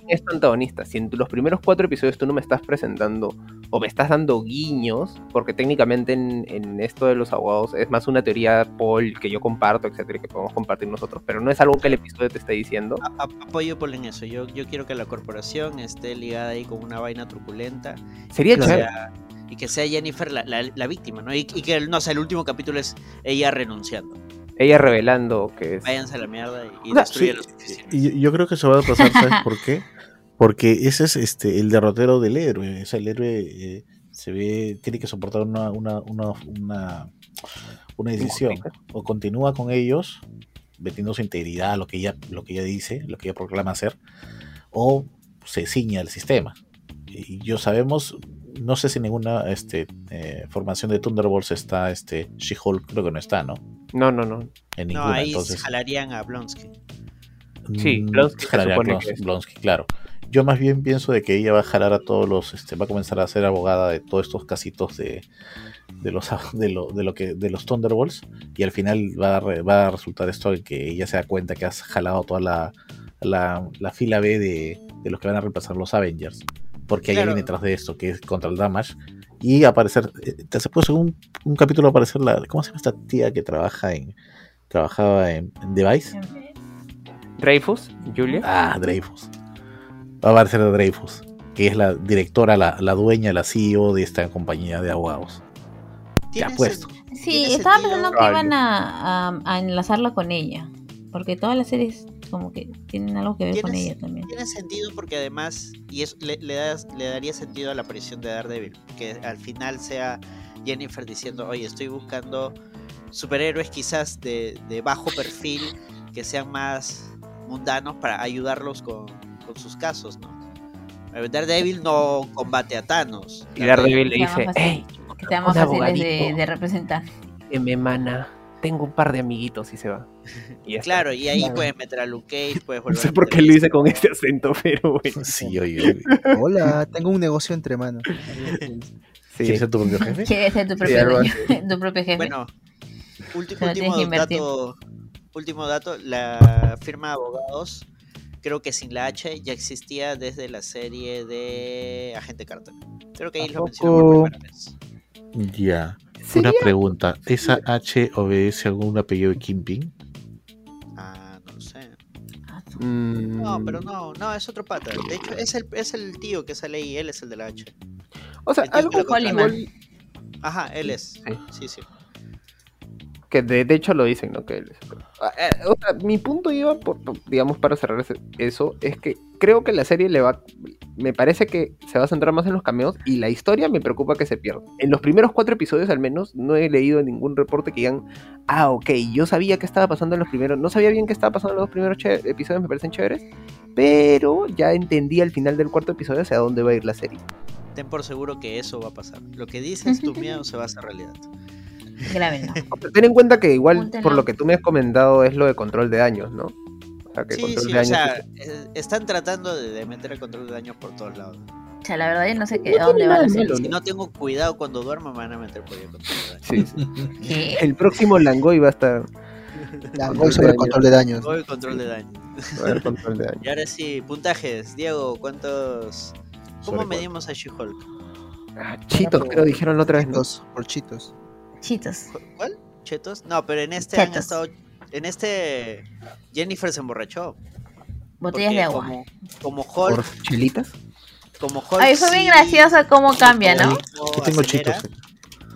es tu antagonista. Si en los primeros cuatro episodios tú no me estás presentando o me estás dando guiños, porque técnicamente en, en esto de los abogados es más una teoría Paul que yo comparto, etcétera, que podemos compartir nosotros, pero no es algo que el episodio te esté diciendo. A- a- apoyo Paul en eso. Yo, yo quiero que la corporación esté ligada ahí con una vaina truculenta Sería y que chévere. sea- y que sea Jennifer la, la- la víctima, ¿no? Y, y que no sé, el último capítulo es ella renunciando. Ella revelando que es. Váyanse a la mierda y, y O sea, destruyan Sí, oficinas. y yo creo que se va a pasar, ¿sabes por qué? Porque ese es este el derrotero del héroe. O sea, el héroe eh, se ve, tiene que soportar una, una, una, una, una decisión. O continúa con ellos, metiendo su integridad, lo que ella, lo que ella dice, lo que ella proclama hacer, o se ciña al sistema. Y yo sabemos, no sé si ninguna este, eh, formación de Thunderbolts está, este, She-Hulk creo que no está, ¿no? No, no, no. En No, ninguna, ahí entonces. jalarían a Blonsky. Sí, Mm, Blonsky se jalaría supone Blons- que es. Blonsky, claro. yo más bien pienso de que ella va a jalar a todos los, este, va a comenzar a ser abogada de todos estos casitos de, de los de lo, de lo que de los Thunderbolts y al final va a, re- va a resultar esto en que ella se da cuenta que has jalado toda la, la, la fila B de, de los que van a reemplazar los Avengers porque hay Claro. alguien detrás de esto que es contra el Damage y aparecer eh, te hace pues un, un capítulo aparecer la ¿cómo se llama esta tía que trabaja en trabajaba en, en Device? Dreyfus, Julia. Ah, Dreyfus. Va a aparecer Dreyfus, que es la directora, la, la dueña, la CEO de esta compañía de abogados. Ya Tiene puesto. sen- Sí, estaba pensando que iban a, a, a enlazarla con ella. Porque todas las series como que tienen algo que ver con ella también. Tiene sentido porque además, y eso le, le, das- le daría sentido a la aparición de Daredevil, que al final sea Jennifer diciendo, oye, estoy buscando superhéroes quizás de, de bajo perfil, que sean más mundanos para ayudarlos con, con sus casos, ¿no? Daredevil no combate a Thanos. Y Daredevil le dice, hey, que un fáciles de, de representar. que me mana, tengo un par de amiguitos y se va. Y. Claro, y ahí Claro. puedes meter a Luke Cage, puedes No volver sé a por qué lo hice con este acento, pero bueno. Sí, oye, oye. Hola, tengo un negocio entre manos. Sí. ¿Quieres ser tu propio jefe? Quieres ser tu propio algo dueño, tu propio jefe. Bueno, último invertir. dato, último dato, la firma de abogados, creo que sin la H ya existía desde la serie de Agente Carter. Creo que ahí lo mencionó por Tampoco- primera vez. Ya. Sería- Una pregunta. ¿Esa H obedece a algún apellido de Kingpin? Mm, No, pero no, no, es otro pata. De hecho, es el, es el tío que sale ahí, él es el de la H. O sea, algo. Ajá, él es. Sí. Sí, sí. Que de, de hecho lo dicen, ¿no? Que él es- Ah, eh, o sea, mi punto iba, por, digamos, para cerrar ese- eso, es que creo que la serie le va, me parece que se va a centrar más en los cameos y la historia me preocupa que se pierda. En los primeros cuatro episodios al menos no he leído ningún reporte que digan, ah, ok, yo sabía que estaba pasando en los primeros, no sabía bien qué estaba pasando en los primeros episodios, me parecen chéveres, pero ya entendí al final del cuarto episodio hacia dónde va a ir la serie. Ten por seguro que eso va a pasar. Lo que dices, tu miedo se va a hacer realidad. Grábenlo. Ten en cuenta que igual, por lo que tú me has comentado, es lo de control de daños, ¿no? O sea, que Sí, control sí, de o daños sea, es- eh, están tratando de, meter el control de daños por todos lados. O sea, la verdad yo no sé qué, No a dónde tiene va nada la de serie. malo, Si ¿no? tengo cuidado cuando duermo, me van a meter por ahí el control de daños. Sí, sí. ¿Qué? El próximo Langoy va a estar. Ya, voy sobre control de daños. El control de daños. a control de daño. Y ahora sí, puntajes. Diego, ¿cuántos. ¿Cómo ¿Sobre medimos a She-Hulk? Ah, chitos, creo dijeron la otra vez. Chitos, por chitos. Chitos. ¿Cuál? ¿Chetos? No, pero en este han Chetos. estado. En este. Jennifer se emborrachó. Botellas de agua. Como, como Hulk. ¿Por chelitas? Como Hulk. Ay, fue bien sí, gracioso cómo cambia, ¿no? como Yo tengo acelera, chitos.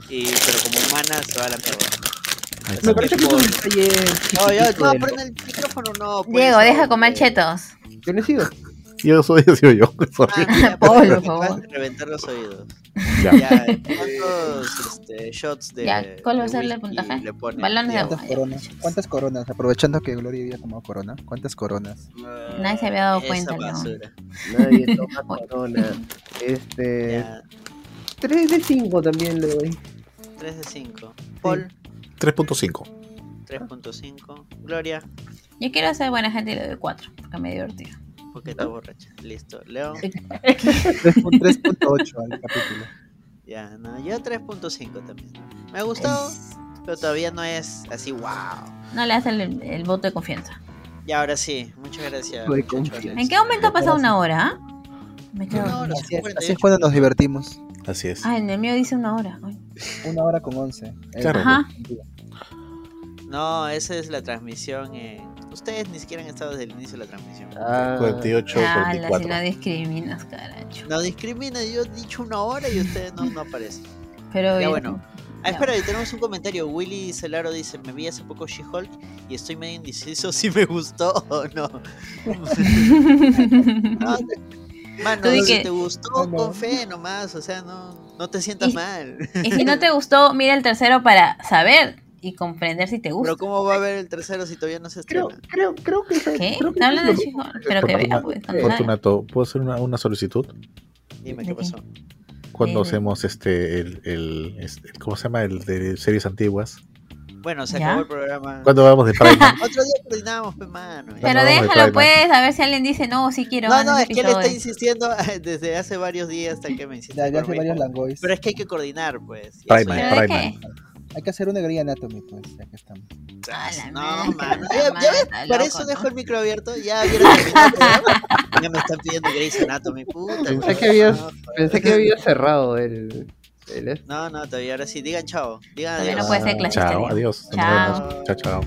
Y, pero como humana se va a la mierda. Me parece que es un detalle. No, ya, chiquitito no, del- prende el micrófono, no. pues, Diego, deja comer chetos. Yo no he sido. Yo soy soy yo. sorry. Ah, pero por favor. reventar los oídos. Ya. Ya, ¿cuántos este, shots de. Ya, ¿cuál va a ser el puntaje? Balones de agua. ¿Cuántas coronas? ¿Cuántas coronas? Aprovechando que Gloria había tomado corona. ¿Cuántas coronas? Nadie se había dado cuenta, basura. Nadie toma corona. Este. Ya, 3 de 5 también le doy. 3 de 5. Paul, 3.5. 3.5. Gloria, Yo quiero ser buena gente y le doy 4, porque me divertido. Porque está borracha. Listo. León, 3.8 al capítulo. ya, no, yo 3.5 también. Me ha gustado, pero todavía no es así, wow. No le hacen el, el voto de confianza. Y ahora sí, muchas gracias. ¿En qué momento ha pasado una hora? ah? Me quedo. Una hora, Así es, 48. así es cuando nos divertimos. Así es. Ah, en el mío dice una hora. Ay. Una hora con 11. Claro. Ajá. No, esa es la transmisión. en- Ustedes ni siquiera han estado desde el inicio de la transmisión. Ah, 48, Ala, si 44. no discriminas, caracho. No discrimina, yo he dicho una hora y ustedes no, no aparecen. Pero Ya bueno. Ah, espera, y tenemos un comentario. Willy Celaro dice: Me vi hace poco She-Hulk y estoy medio indeciso si me gustó o no. No, Mano, si que- te gustó, no. con fe nomás. O sea, no, no te sientas Y- mal. y si no te gustó, mira el tercero para saber y comprender si te gusta. Pero, ¿cómo va a ver el tercero si todavía no se Creo, estrena? creo, creo que. ¿Qué? Creo que ¿Está hablando de She-Hulk? Pero que vea, pues. Fortunato, ¿puedo hacer una, una solicitud? Dime, ¿De ¿qué pasó? Cuando Eh, hacemos este el, el, este, ¿cómo se llama? El de series antiguas. Bueno, se ¿Ya? acabó el programa. ¿Cuándo vamos de Prime? Otro día coordinamos, pues, mano. Pero déjalo pues, a ver si alguien dice, no, sí quiero. No, no, es que él está episodio". insistiendo desde hace varios días hasta que me insiste. Por hace varios langoys. Pero es que hay que coordinar, pues. Prime, eso ¿Pero ya- de Prime. Hay que hacer una Grey Anatomy, pues, ya que estamos. A la No, madre, mano. Ya, ves, para loco, eso ¿no? dejo el micro abierto. Ya el programa. Ya me están pidiendo Grey's Anatomy, puta. Pensé pues, que habías, no, pensé que había cerrado el, el No, no, todavía ahora sí. Digan chao. Digan adiós. no puede ser clasista, Chao, adiós. Nos Chao. vemos. Chao, chao.